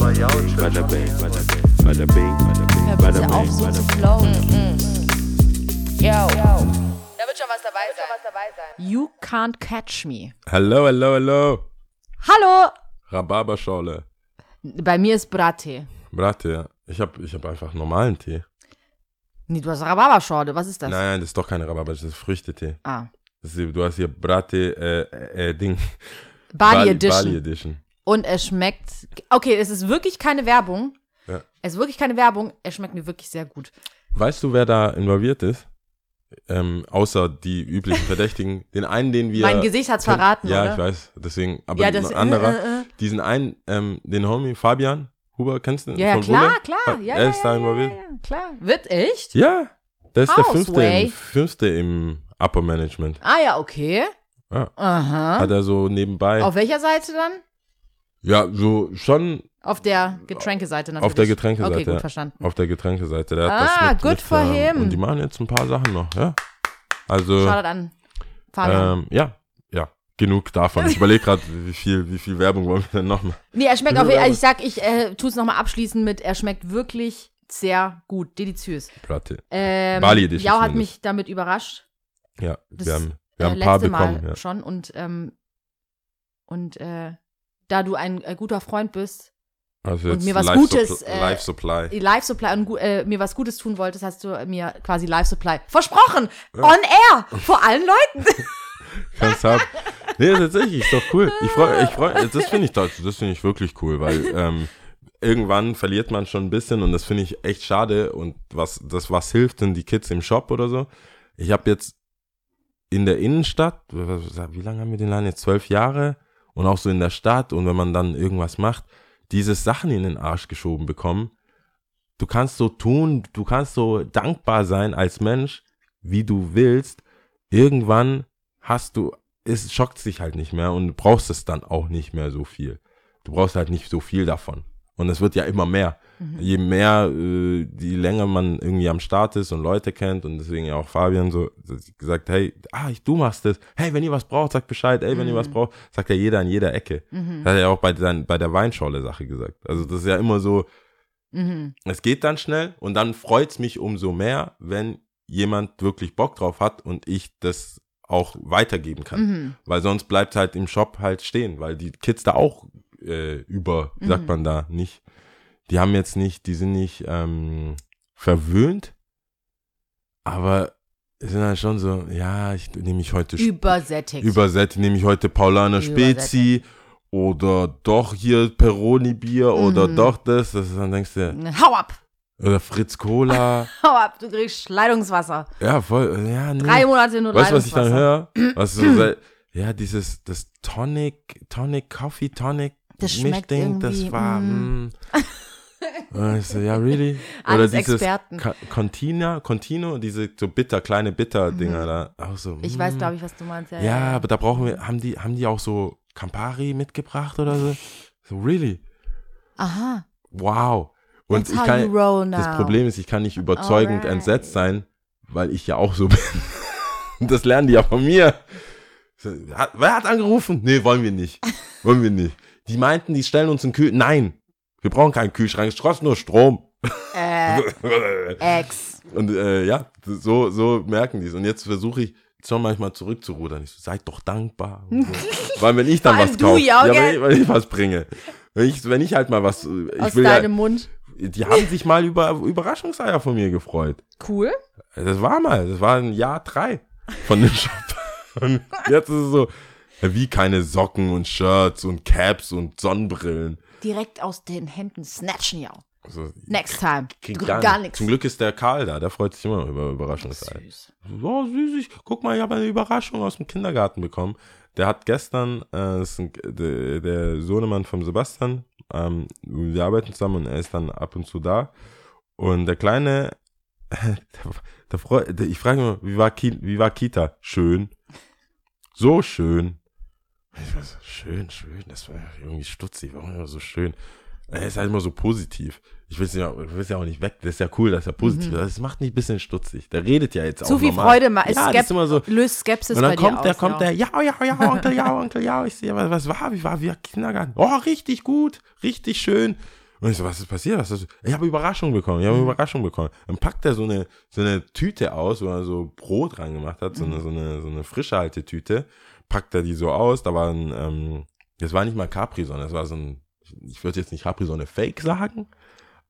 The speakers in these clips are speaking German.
Bada bing, bada bing, bada bing, auf, so zu flowen. Yo. Da wird schon was dabei sein. You can't catch me. Hallo, hallo, hallo. Hallo! Rhabarberschorle. Bei mir ist Brattee. Bratte, ja. Ich hab, ich hab einfach normalen Tee. Nee, du hast Rhabarberschorle. Was ist das? Nein, nein, das ist doch keine Rhabarber, das ist Früchtetee. Ah. Das ist, du hast hier Bratte, äh, äh, Ding. Bali Edition. Bali Edition. Und es schmeckt. Okay, es ist wirklich keine Werbung. Ja. Es ist wirklich keine Werbung. Es schmeckt mir wirklich sehr gut. Weißt du, wer da involviert ist? Ähm, außer die üblichen Verdächtigen. Den einen, den wir. mein Gesicht hat's kenn- verraten, Ja, oder? ich weiß. Deswegen, aber Ja, das- ein anderer. äh, äh, äh. Diesen einen, ähm, den Homie Fabian Huber, kennst du? Ja, ja klar, Bulle? klar. Ja, er ja, ist ja, da involviert. Ja, klar. Wird echt? Ja, der ist der Houseway. fünfte im, fünfte im Upper Management. Ah ja, okay. Ja. Aha. Hat er so nebenbei. Auf welcher Seite dann? Ja, so schon Auf der Getränkeseite natürlich. auf der Getränkeseite. Okay, gut, verstanden. Auf der Getränkeseite. Der hat Ah, das mit, good mit, for ähm, him. Und die machen jetzt ein paar Sachen noch, ja. Also, Shoutout an Fabian. ähm, ja, ja, genug davon. Ich überlege gerade, wie viel, wie viel Werbung wollen wir denn noch machen. nee, er schmeckt auf jeden Fall, ich sag, ich äh, tue es nochmal abschließen mit, er schmeckt wirklich sehr gut, deliziös. Platte. Ähm, Bali Edition Jau hat mich damit überrascht. Ja, Das, wir haben, wir äh, haben ein paar bekommen. Mal Ja. schon und, ähm, und äh, da du ein äh, guter Freund bist, Also und mir was Life Gutes, Supply, äh, Life Supply. Live Supply und äh, mir was Gutes tun wolltest, hast du mir quasi Live Supply versprochen. Ja. On air. Vor allen Leuten. Kannst haben. Nee, tatsächlich, ist doch cool. Ich freue, ich freue, das finde ich, das das finde ich wirklich cool, weil ähm, irgendwann verliert man schon ein bisschen und das finde ich echt schade und was, das was hilft, sind die Kids im Shop oder so. Ich habe jetzt in der Innenstadt, wie lange haben wir den Laden jetzt? Zwölf Jahre und auch so in der Stadt und wenn man dann irgendwas macht, diese Sachen in den Arsch geschoben bekommen. Du kannst so tun, du kannst so dankbar sein als Mensch, wie du willst. Irgendwann hast du, es schockt sich halt nicht mehr und du brauchst es dann auch nicht mehr so viel. Du brauchst halt nicht so viel davon. Und es wird ja immer mehr. Je mehr, äh, je länger man irgendwie am Start ist und Leute kennt und deswegen ja auch Fabian so gesagt, hey, ah, ich, du machst das. Hey, wenn ihr was braucht, sagt Bescheid. Ey, wenn ihr was braucht, sagt ja jeder an jeder Ecke. Das hat er ja auch bei, der- bei der Weinschorle-Sache gesagt. Also das ist ja immer so, Mhm. es geht dann schnell und dann freut es mich umso mehr, wenn jemand wirklich Bock drauf hat und ich das auch weitergeben kann. Mhm. Weil sonst bleibt halt im Shop halt stehen, weil die Kids da auch äh, über, wie sagt man da, nicht, die haben jetzt nicht, die sind nicht ähm, verwöhnt, aber sind halt schon so, ja, ich nehme mich heute Übersättigt. übersetzt, nehme ich heute Paulaner Spezi oder doch hier Peroni-Bier oder Mhm. doch das, das ist, dann denkst du, Hau ab. oder Fritz Cola. Hau ab. Du kriegst Leitungswasser. ja, voll. Ja, nee. Drei Monate nur Weißt du, was ich Leitungswasser. dann höre? Was so seit- ja, dieses, das Tonic, Tonic, Coffee Tonic. Das schmeckt Mischding, das irgendwie, war, mm. mm. Und ich so, ja, really? Oder Alles dieses Experten. Contina, Contino, diese so bitter, kleine Bitter-Dinger da. Auch so, Ich mm. weiß, glaube ich, was du meinst. Ja, Ja, aber da brauchen wir, haben die, haben die auch so Campari mitgebracht oder so? So, really? Aha. Wow. Und That's ich kann, das Problem ist, ich kann nicht überzeugend Alright. entsetzt sein, weil ich ja auch so bin. Und das lernen die ja von mir. Wer hat angerufen? Nee, wollen wir nicht. Wollen wir nicht. Die meinten, die stellen uns einen Kühl. Nein, wir brauchen keinen Kühlschrank, es kostet nur Strom. Äh, Ex. Und äh, ja, so, so merken die es. Und jetzt versuche ich schon manchmal zurückzurudern. Ich so, seid doch dankbar. So. Weil wenn ich dann was kaufe, ja, ja, wenn, ich, wenn ich was bringe, wenn ich, wenn ich halt mal was, äh, ich Aus will ja, deinem Mund. die haben sich mal über Überraschungseier von mir gefreut. Cool. Das war mal, das war ein Jahr drei von dem Shop. Und jetzt ist es so, ja, wie keine Socken und Shirts und Caps und Sonnenbrillen. Direkt aus den Händen snatchen, ja. Also, Next time. gar, gar nichts. Zum Glück ist der Karl da, der freut sich immer über Überraschungseier. Süß. So süß, ich, guck mal, ich habe eine Überraschung aus dem Kindergarten bekommen. Der hat gestern, äh, ein, der, der Sohnemann von Sebastian, ähm, wir arbeiten zusammen und er ist dann ab und zu da. Und der Kleine, der, der, der, ich frage immer, wie war, Ki, wie war Kita? Schön. So schön. Ich war so, schön, schön, das war irgendwie stutzig, warum immer so schön? Er ist halt immer so positiv. Ich will es ja, ja auch nicht weg. Das ist ja cool, dass er positiv ist. Das macht mich ein bisschen stutzig. Der redet ja jetzt auch Mhm. Zu viel normal. Freude ma- Ja, Skep ist immer so. löst Skepsis Und dann kommt aus, der, kommt ja. der, ja, ja, ja, Onkel, ja, Onkel, ja. Ich sehe, was, was war, wie war, wie war Kindergarten? Oh, richtig gut, richtig schön. Und ich so, was ist passiert? Was ist, ich habe Überraschung bekommen, ich habe Mhm. Überraschung bekommen. Dann packt er so eine, so eine Tüte aus, wo er so Brot reingemacht hat, so Mhm. eine, so eine, so eine Frischhaltetüte. Packt er die so aus, da war ein, ähm, das war nicht mal Capri-Sonne, das war so ein, ich würde jetzt nicht Capri-Sonne Fake sagen,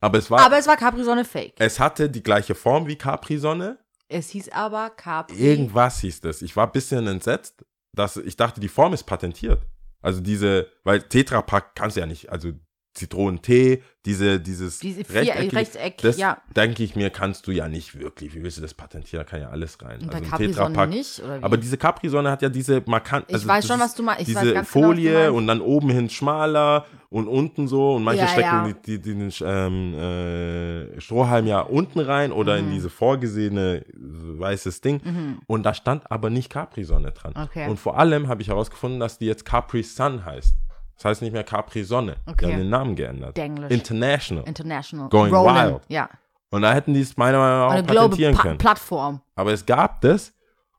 aber es war, Aber es war Capri-Sonne Fake. es hatte die gleiche Form wie Capri-Sonne. Es hieß aber Capri. Irgendwas hieß das. Ich war ein bisschen entsetzt, dass ich dachte, die Form ist patentiert. Also diese, weil Tetra Pak kannst du ja nicht, also Zitronentee, diese, dieses Diese vier, rechteckige, Rechteck, das ja. denke ich mir, kannst du ja nicht wirklich. Wie willst du das patentieren? Da kann ja alles rein. Und bei also ein Capri-Sonne Tetra-Pak- nicht, oder wie? Aber diese Capri-Sonne hat ja diese markant. Ich weiß schon, was du meinst. Ich Diese ganz genau, was du Folie meinst. und dann oben hin schmaler und unten so und manche Ja, stecken ja. Die, die, den ähm, äh, Strohhalm ja unten rein oder Mhm. in diese vorgesehene weißes Ding. Und da stand aber nicht Capri-Sonne dran. Okay. Und vor allem habe ich herausgefunden, dass die jetzt Capri-Sun heißt. Das heißt nicht mehr Capri-Sonne. Die Okay. haben den Namen geändert. Denglisch. International. International. Going Roland, wild. Ja. und da hätten die es meiner Meinung nach Eine auch Global patentieren pa können. Plattform. Aber es gab das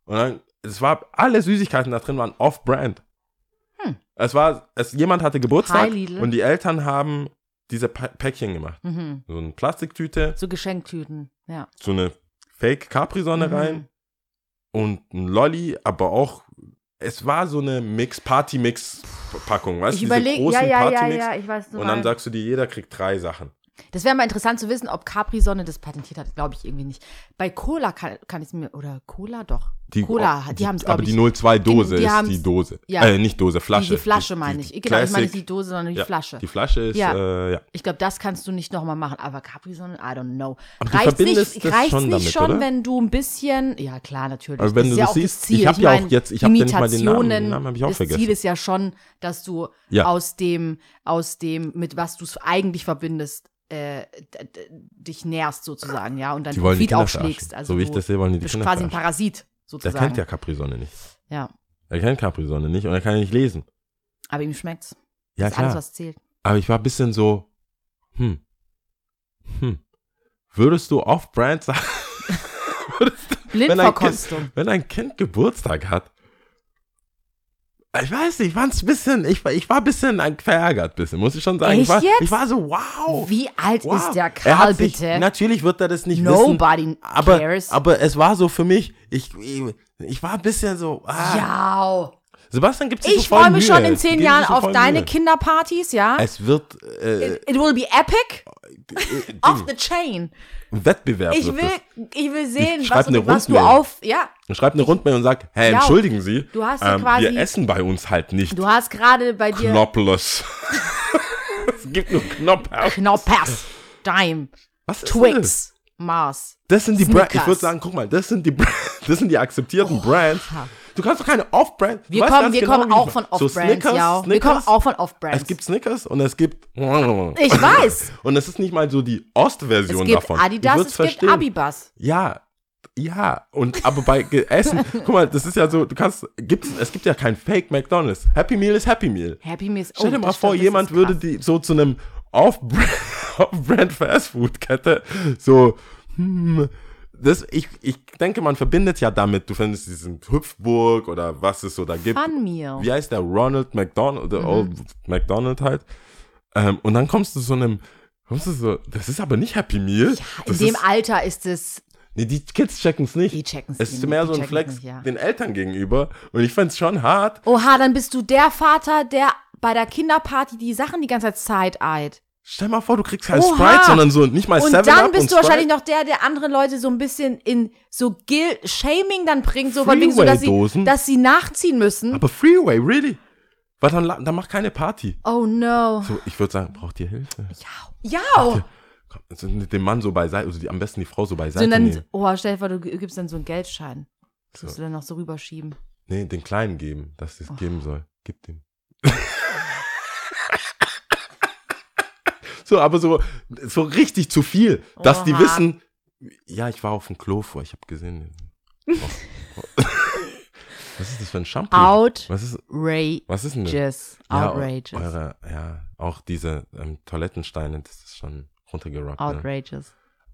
und dann, es war, alle Süßigkeiten da drin waren off-brand. Hm. Es war, es, jemand hatte Geburtstag Hi, und die Eltern haben diese Pa- Päckchen gemacht. Mhm. So eine Plastiktüte, So Geschenktüten. Ja. so eine Fake Capri-Sonne Mhm. rein und ein Lolli, aber auch, es war so eine Mix-Party-Mix-Packung, weißt Ich du, diese überlege, großen ja, ja, ja, ja, ich weiß und dann sagst du dir, jeder kriegt drei Sachen. Das wäre mal interessant zu wissen, ob Capri-Sonne das patentiert hat. Glaube ich irgendwie nicht. Bei Cola kann, kann ich es mir, oder Cola doch. Die, Cola, die, die haben es, Aber ich. die 02-Dose die ist die Dose. ja. Äh, nicht Dose, Flasche. Die, Flasche meine ich. Genau, ich meine nicht die Dose, sondern die ja, Flasche. Die Flasche ist, Ja. äh, ja. Ich glaube, das kannst du nicht nochmal machen. Aber Capri-Sonne, I don't know. Aber du reicht verbindest nicht, das reicht's schon nicht damit, schon, oder? wenn du ein bisschen, ja klar, natürlich. Aber wenn das du ist ja das auch siehst, das Ziel. ich hab ja auch jetzt- ich hab ja nicht mal den Namen, den Namen ich auch das vergessen. Ziel ist ja schon, dass du aus dem, aus dem, mit was du es eigentlich verbindest, äh, dich nährst sozusagen, ja, und Profit Kinder aufschlägst. Also so wie ich du das sehe, wollen die die bist Kinder quasi ein. Parasit Sozusagen. kennt ja Capri-Sonne nicht. ja, Er kennt Capri-Sonne nicht und er kann ja nicht lesen. aber ihm schmeckt's. Ja, das ist klar. alles, was zählt. Aber ich war ein bisschen so, hm, hm. Würdest du off-brand sagen, Blindverkostung. wenn ein Kind Geburtstag hat? Ich weiß nicht, ich war ein bisschen, ich war, ich war ein bisschen verärgert, bisschen, muss ich schon sagen. Echt ich, war, jetzt? ich war so, wow. Wie alt wow. ist der Er Karl, sich, bitte? Natürlich wird er das nicht wissen. Nobody aber, cares. aber es war so für mich, ich, ich, ich war ein bisschen so, ah, ja. Sebastian gibt sich Ich freue mich Mühe. schon in zehn geben Jahren auf voll deine Mühe. Kinderpartys, ja? Es wird äh, It will be epic, äh, off Ding, the chain. Wettbewerb Ich will, es. ich will sehen, Ich schreib was, eine du, was du auf, ja, Und schreibt eine Rundmail und sagt, hey, Ja, entschuldigen Sie, du hast ähm, quasi- wir essen bei uns halt nicht du hast gerade bei dir Knopples. es gibt nur Knoppers. Knoppers, Dime, Was ist das? Twix, Mars. Das sind die Brands. Ich würde sagen, guck mal, das sind die, Bra- das sind die akzeptierten Brands. Du kannst doch keine Off-Brand. Wir kommen, wir genau, kommen auch von so Off-Brands, Snickers, ja. Wir kommen auch von Off-Brands. Es gibt Snickers und es gibt. Ich weiß. Und es ist nicht mal so die Ostversion Es gibt davon. Adidas, es gibt verstehen. Abibas. Ja, ja. Und aber bei Essen, guck mal, das ist ja so, du kannst, gibt's, es gibt ja kein Fake McDonalds. Happy Meal ist Happy Meal. Happy Meals. Stell oh, dir mal das vor, stimmt, jemand ist würde die so zu einem Off-Brand Off Fast-Food-Kette so, hm, das, ich, ich denke, man verbindet ja damit, du findest diesen Hüpfburg oder was es so da gibt. Fun Meal. Wie heißt der? Ronald McDonald, der Old McDonald halt. Ähm, und dann kommst du zu einem, kommst du so, das ist aber nicht Happy Meal. In das dem ist, Alter ist es, nee, die Kids checken es nicht. die checken Es ist mehr so ein Flex Nicht, ja. den Eltern gegenüber. Und ich find's schon hart. Oha, dann bist du der Vater, der bei der Kinderparty die Sachen die ganze Zeit side-eyed. Stell mal vor, du kriegst kein Oha. Sprite, sondern so nicht mal Und Seven dann Up bist und du wahrscheinlich noch der, der andere Leute so ein bisschen in so Guilt, Shaming dann bringt, so von wegen so, dass sie, dass sie nachziehen müssen. Aber Freeway, really? Weil dann, dann mach keine Party. oh no. So, ich würde sagen, braucht ihr Hilfe? Ja. Ja. Komm, also dem Mann so beiseite, also die, am besten die Frau so So, beiseite und dann, nehmen. oh, stell dir vor, du gibst dann so einen Geldschein. Das So. musst du dann noch so rüberschieben. Nee, den Kleinen geben, dass Oh. es geben soll. Gib dem. so, aber so, so richtig zu viel, dass die Oha. wissen, ja, ich war auf dem Klo vor, ich habe gesehen. Oh, oh. Was ist das für ein Shampoo? Outrageous. Was ist, was ist denn das? Outrageous. Ja, eure, ja, auch diese ähm, Toilettensteine, das ist schon runtergerockt. Ne?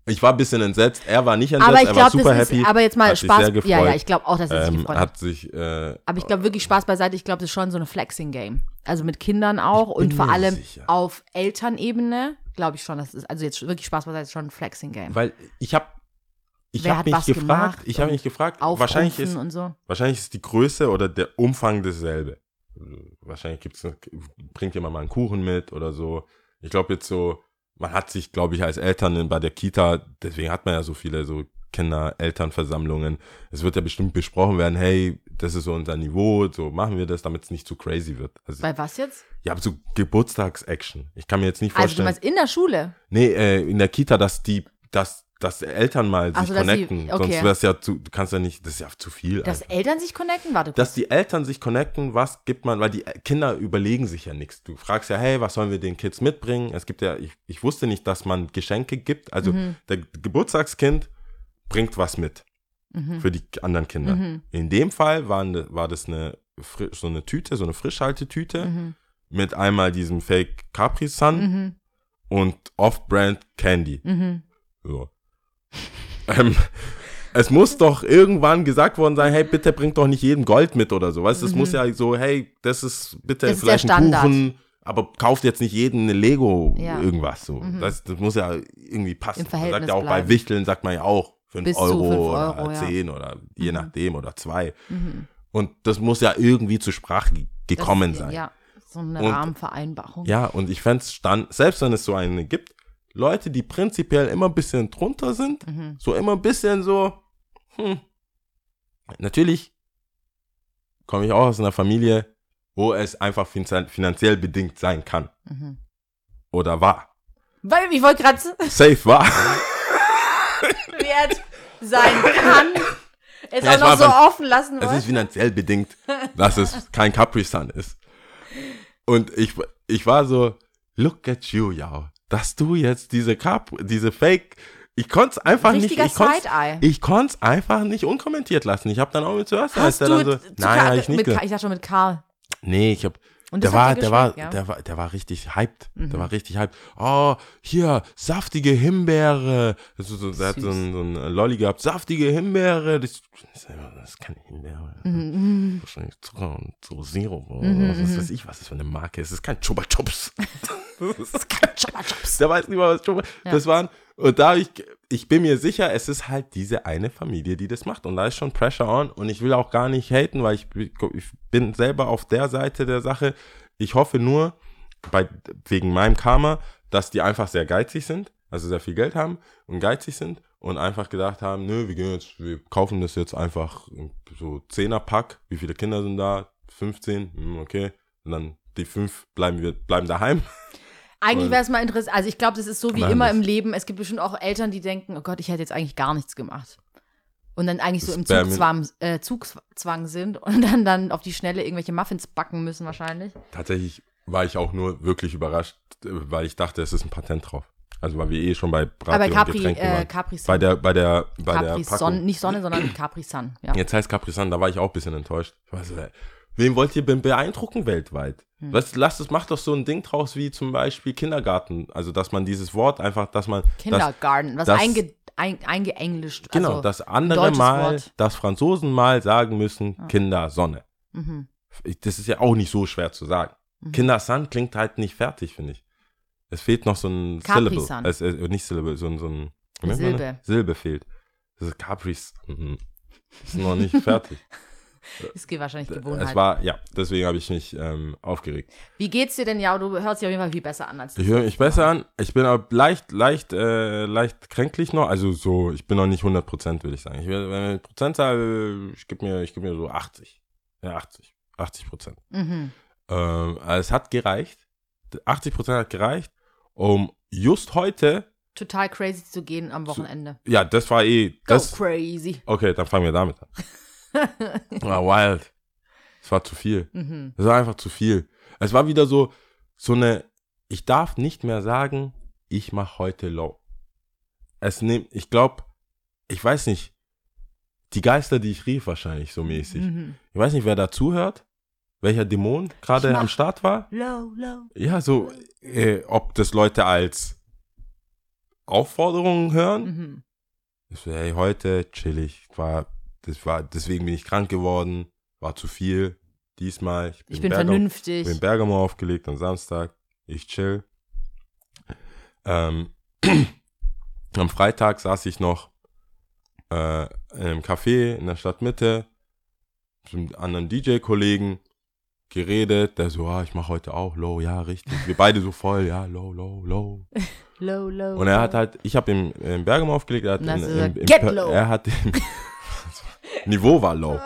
Ich war ein bisschen entsetzt. Er war nicht entsetzt, Aber ich er war super das happy. ist, aber jetzt mal hat sich Spaß. sehr gefreut. Ja, ja, ich glaube auch, dass er sich ähm, gefreut hat. sich, äh, Aber ich glaube wirklich Spaß beiseite. Ich glaube, das ist schon so eine Flexing-Game. Also mit Kindern auch und vor allem sicher. auf Elternebene glaube ich schon, das ist also jetzt wirklich Spaß beiseite ist schon ein Flexing-Game. weil ich habe ich habe mich was gefragt, gemacht ich habe mich gefragt, wahrscheinlich ist und so. wahrscheinlich ist die Größe oder der Umfang dasselbe. Wahrscheinlich gibt's bringt jemand mal einen Kuchen mit oder so. Ich glaube jetzt so, man hat sich, glaube ich, als Eltern in- bei der Kita, deswegen hat man ja so viele so Kinder-Elternversammlungen. Es wird ja bestimmt besprochen werden, hey, das ist so unser Niveau, so machen wir das, damit es nicht zu crazy wird. Also, Bei was jetzt? ja, so Geburtstagsaction. Ich kann mir jetzt nicht Also du vorstellen. meinst in der Schule? nee, äh, in der Kita, dass die, dass, dass Eltern mal Ach sich dass sie- connecten. okay. Sonst wär's ja zu, du kannst ja nicht, das ist ja zu viel. Dass einfach. Eltern sich connecten? Warte dass die Eltern sich connecten, was gibt man, weil die Kinder überlegen sich ja nichts. Du fragst ja, hey, was sollen wir den Kids mitbringen? Es gibt ja, ich, ich wusste nicht, dass man Geschenke gibt. Also Mhm. der Geburtstagskind bringt was mit Mhm. für die anderen Kinder. Mhm. In dem Fall waren, ne- war das eine, so eine Tüte, so eine Frischhaltetüte Mhm. mit einmal diesem Fake Capri Sun Mhm. und Off-Brand Candy. Mhm. So. Ähm, es muss doch irgendwann gesagt worden sein, hey, bitte bringt doch nicht jeden Gold mit oder so. Weißt du, es muss ja so, hey, das ist bitte Mhm. Das ist vielleicht ein Standard. Kuchen, aber kauft jetzt nicht jeden eine Lego Ja. irgendwas so. Mhm. Das, das muss ja irgendwie passen. Im Man Verhältnis sagt ja auch bleiben. bei Wichteln sagt man ja auch 5 Bis zu Euro, fünf oder Euro, ja. 10 oder je Mhm. nachdem oder 2. Mhm. Und das muss ja irgendwie zur Sprache ge- Das gekommen ist, sein. Ja, so eine Und- Rahmenvereinbarung. Ja, und ich fände es stand, selbst wenn es so eine gibt, Leute, die prinzipiell immer ein bisschen drunter sind, Mhm. so immer ein bisschen so, hm. Natürlich komme ich auch aus einer Familie, wo es einfach finanzie- finanziell bedingt sein kann. Mhm. Oder war. Weil ich wollte gerade Safe war. wert sein kann. Es Ja, auch noch so offen lassen Es ist wollte. finanziell bedingt, dass es kein Capri Sun ist. Und ich, ich war so, look at you, Yao. Dass du jetzt diese Cap, diese Fake, ich konnte es einfach Richtiger nicht, ich konnte ich konnte es einfach nicht unkommentiert lassen. Ich habe dann auch mit zuerst, Hast der dann so, nein, ich nicht. mit ich dachte schon mit Karl. Nee, ich habe Und der das war, der war, ja? der war, der war richtig hyped. Der Mhm. war richtig hyped. Oh, hier, saftige Himbeere. Das ist so, der hat so ein, so ein Lolli gehabt. Saftige Himbeere. Das, das ist keine Himbeere. Mhm. Wahrscheinlich Zucker und so Sirup oder Mhm, was mhm. weiß ich, was das für eine Marke ist. Es ist kein Chupa Chups. das ist Kein Chopper Chops. der weiß nicht mal, was Chupa Ja. das waren. Und da ich, ich bin mir sicher, es ist halt diese eine Familie, die das macht. Und da ist schon Pressure on. Und ich will auch gar nicht haten, weil ich, ich bin selber auf der Seite der Sache. Ich hoffe nur, bei, wegen meinem Karma, dass die einfach sehr geizig sind, also sehr viel Geld haben und geizig sind und einfach gedacht haben, nö, wir gehen jetzt, wir kaufen das jetzt einfach so 10er Pack. Wie viele Kinder sind da? 15? Hm, okay. Und dann die fünf bleiben bleiben daheim. Eigentlich Und- wäre es mal interessant. Also ich glaube, das ist so wie Machen immer im Leben. Es gibt bestimmt auch Eltern, die denken, oh Gott, ich hätte jetzt eigentlich gar nichts gemacht. Und dann eigentlich so im Zugzwang, äh, Zugzwang sind und dann, dann auf die Schnelle irgendwelche Muffins backen müssen wahrscheinlich. Tatsächlich war ich auch nur wirklich überrascht, äh, weil ich dachte, es ist ein Patent drauf. Also weil wir eh schon bei Braten Aber und Capri, Getränken äh, waren. Capri Sun. Bei der, bei der, bei Capri der Packung. Son, nicht Sonne, sondern Capri Sun. Ja. Jetzt heißt Capri Sun, da war ich auch ein bisschen enttäuscht. Ich weiß, wen wollt ihr be- beeindrucken weltweit? Hm. Was, lasst es, macht doch so ein Ding draus wie zum Beispiel Kindergarten. Also, dass man dieses Wort einfach, dass man. Das, Kindergarten, was das- einge, ein, eingeenglischt. genau, also, dass andere mal, Wort. dass Franzosen mal sagen müssen, Kindersonne. Mhm. Das ist ja auch nicht so schwer zu sagen. Mhm. Kindersun klingt halt nicht fertig, finde ich. Es fehlt noch so ein Capri Syllable. Es, äh, nicht Syllable, so ein, so ein Silbe. Silbe fehlt. Das ist Capri. Mhm. Ist noch nicht fertig. Es geht wahrscheinlich Gewohnheit. es war, ja, deswegen habe ich mich ähm, aufgeregt. Wie geht's dir denn? Ja, du hörst dich auf jeden Fall viel besser an als du. Ich höre mich besser an. Ich bin aber leicht, leicht, äh, leicht kränklich noch. Also so, ich bin noch nicht 100 Prozent, würde ich sagen. Ich, ich Prozentzahl, ich gebe mir, ich gebe mir so 80. Ja, 80. 80 Prozent. Mhm. Ähm, also es hat gereicht. 80 Prozent hat gereicht, um just heute, Total crazy zu gehen am Wochenende. ja, das war eh, Go das, crazy. okay, dann fangen wir damit an. War wild. Es war zu viel. Mhm. Es war einfach zu viel. Es war wieder so, so eine, ich darf nicht mehr sagen, ich mache heute low. Es nimmt, ich glaube, ich weiß nicht, die Geister, die ich rief wahrscheinlich so mäßig. Mhm. Ich weiß nicht, wer da zuhört, welcher Dämon gerade am Start war. Low, low. Ja, so, äh, ob das Leute als, Aufforderungen hören. Mhm. Ich so, hey, heute chillig. War, das war, deswegen bin ich krank geworden. War zu viel. Diesmal. Ich bin Bergamo- vernünftig. bin in Bergamo aufgelegt am Samstag. Ich chill. Ähm, am Freitag saß ich noch äh, in einem Café in der Stadtmitte mit einem anderen DJ-Kollegen geredet. Der so, ah, ich mache heute auch Low, ja, richtig. Wir beide so voll, ja, Low, Low, Low. Low, low. Und er hat halt, ich habe im, in Bergamo aufgelegt, er hat, in, im, im, "Get Per- low." er hat im, Niveau war low.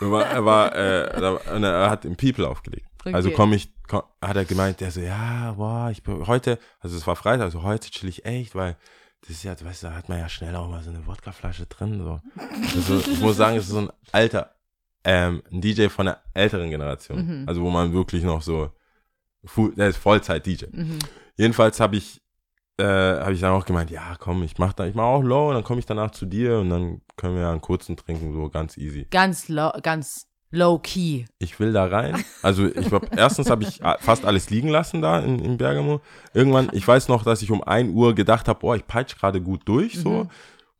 Er war, er, war äh, er hat im People aufgelegt. Also Okay. komm ich, komm, hat er gemeint, der so, ja, boah, ich bin heute, also es war Freitag, also heute chill ich echt, weil das ist ja, weißt du, da hat man ja schnell auch mal so eine Wodkaflasche drin. So. Also, ich muss sagen, es ist so ein alter, ähm, ein DJ von der älteren Generation. Mhm. Also wo man wirklich noch so, der ist Vollzeit-DJ. Mhm. Jedenfalls habe ich, äh, habe ich dann auch gemeint, ja, komm, ich mach da, ich mach auch low und dann komme ich danach zu dir und dann können wir ja einen kurzen trinken, so ganz easy. Ganz low, ganz low key. Ich will da rein. Also ich glaube, erstens habe ich a- fast alles liegen lassen da in, in Bergamo. Irgendwann, ich weiß noch, dass ich um 1 Uhr gedacht habe, boah, ich peitsch gerade gut durch, so.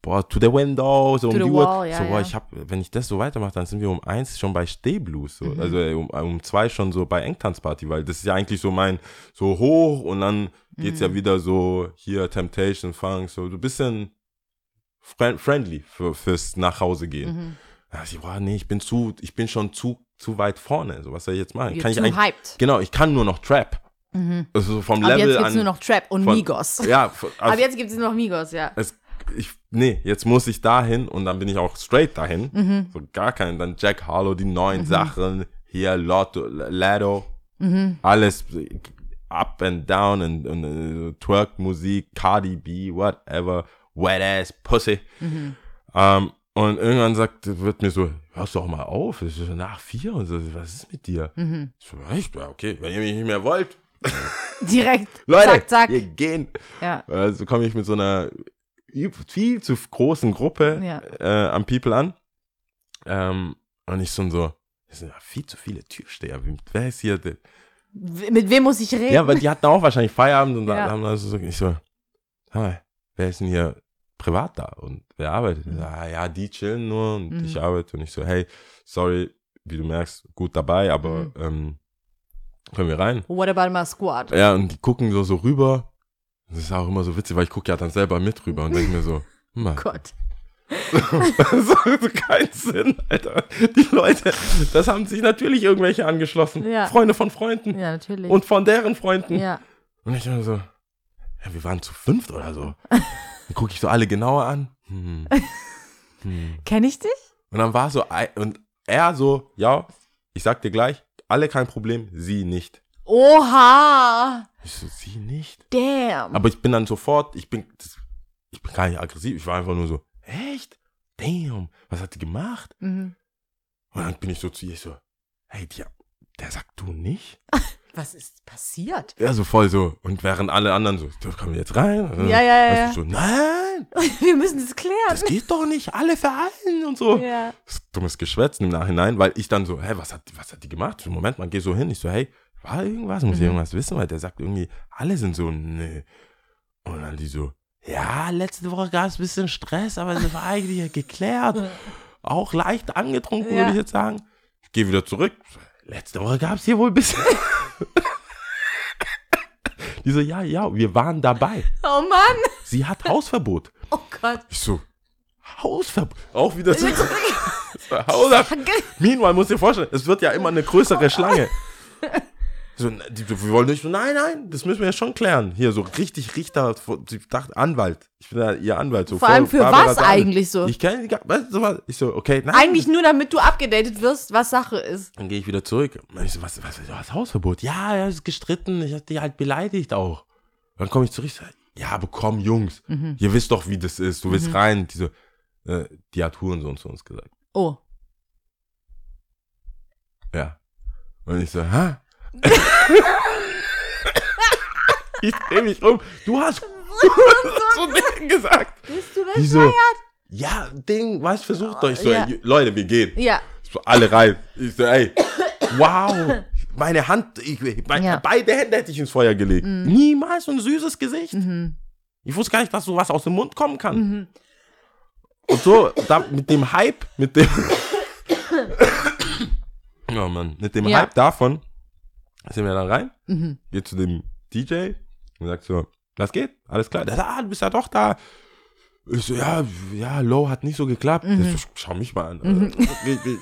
Boah, to the window, so. To um die Uhr. wall, ja, so, boah, ja. ich hab, wenn ich das so weitermache, dann sind wir um eins schon bei Stehblues, so. Mhm. Also äh, um, um zwei schon so bei Engtanzparty, weil das ist ja eigentlich so mein, so hoch und dann geht's Mhm. ja wieder so hier Temptation, Funk, so, ein bisschen friend, friendly für, fürs nach Hause gehen. Mhm. Da dachte ich, boah, nee, ich bin zu, ich bin schon zu, zu weit vorne. So, was soll ich jetzt machen? You're kann ich eigentlich, hyped. genau, ich kann nur noch Trap. Mhm. Also so vom Level jetzt gibt's an. nur noch Trap und von- Migos. Ja, also, jetzt gibt's nur noch Migos, ja. es, ich, nee, jetzt muss ich dahin und dann bin ich auch straight dahin. Mhm. So gar keinen. Dann Jack Harlow, die neuen Sachen, hier Lotto, Lado, Mhm. alles up and down und, und äh, Twerk-Musik, Cardi B, whatever, wet ass Pussy. Mhm. Ähm, und irgendwann sagt, wird mir so, hörst du auch mal auf, es ist so nach vier und so, was ist mit dir? Mhm. Ich so, echt? Ja, okay, wenn ihr mich nicht mehr wollt, Direkt. Leute, zack, zack. wir gehen. Ja. Also komme ich mit so einer viel zu großen Gruppe Ja. äh, am People an. Ähm, und ich schon so, das sind ja viel zu viele Türsteher. Wer ist hier? Der? Mit wem muss ich reden? Ja, weil die hatten auch wahrscheinlich Feierabend und da Ja. haben also so, ich so, mal, wer ist denn hier privat da und wer arbeitet? Ja, ja, die chillen nur und Mhm. ich arbeite und ich so, hey, sorry, wie du merkst, gut dabei, aber Mhm. ähm, können wir rein? What about my squad? Ja, und die gucken so, so rüber. Das ist auch immer so witzig, weil ich gucke ja dann selber mit rüber und denke mir so, Mann, Gott. das hat keinen Sinn, Alter. Die Leute, das haben sich natürlich irgendwelche angeschlossen. Ja. Freunde von Freunden Ja, natürlich. und von deren Freunden. ja. Und ich immer so, ja, wir waren zu fünft oder so. Dann gucke ich so alle genauer an. Hm. Hm. Kenn ich dich? Und dann war so, und er so, ja, ich sag dir gleich, alle kein Problem, sie nicht. Oha! Ich so, sie nicht? Damn. Aber ich bin dann sofort, ich bin, ich bin gar nicht aggressiv, ich war einfach nur so, echt? Damn, was hat die gemacht? mhm. Und dann bin ich so zu ihr ich so, hey, die, der sagt du nicht? Was ist passiert? Ja, so voll so. Und während alle anderen so, da kommen wir jetzt rein. Ja, ja, ja, du, so, nein, Wir müssen das klären. das geht doch nicht, alle vereinen und so. ja. Das ist dummes Geschwätz im Nachhinein, weil ich dann so, hey, was hat, was hat die gemacht? So, Moment, man geht so hin. Ich so, hey, war irgendwas? Muss ich Mhm. irgendwas wissen? Weil der sagt irgendwie, alle sind so, nö. Und dann die so, ja, letzte Woche gab es ein bisschen Stress, aber das war eigentlich geklärt. Auch leicht angetrunken, Ja. würde ich jetzt sagen. Ich gehe wieder zurück. Letzte Woche gab es hier wohl ein bisschen. die so, ja, ja, wir waren dabei. Oh Mann! Sie hat Hausverbot. Oh Gott. Ich so, Hausverbot. Auch wieder so. Hausverbot. Meanwhile, musst du dir vorstellen, es wird ja immer eine größere Schlange. So, wir wollen nicht so, nein, nein, das müssen wir ja schon klären. Hier, so richtig Richter, ich dachte Anwalt. Ich bin ja ihr Anwalt. So, Vor allem für Barbara was eigentlich so? Ich kenne weißt du was? Ich so, okay, nein. Eigentlich nur, damit du abgedatet wirst, was Sache ist. Dann gehe ich wieder zurück. Ich so, was, was, was, Hausverbot? Ja, er ist gestritten, ich hatte die halt beleidigt auch. Dann komme ich zurück, so, ja, aber komm, Jungs, Mhm. ihr wisst doch, wie das ist. Du willst rein. Die so, äh, die hat Hurensohn zu uns gesagt. Oh. Ja. Und ich so, hä? Ich drehe mich um. Du hast so Ding gesagt. Bist du so, ja, Ding, was, versucht doch. Ich so, Ja. ey, Leute, wir gehen. Ja. So, alle rein. Ich so, ey, wow. Meine Hand, ich, mein, Ja. beide Hände hätte ich ins Feuer gelegt. Niemals so ein süßes Gesicht. Mhm. Ich wusste gar nicht, dass sowas aus dem Mund kommen kann. Und so, da, mit dem Hype, mit dem. oh Mann, mit dem Ja. Hype davon sind wir dann rein, Mhm. geht zu dem DJ und sagt so, was geht? Alles klar? Der sagt, ah, du bist ja doch da. Ich so, ja, ja, Low hat nicht so geklappt. Mhm. So, schau mich mal an. Richtig,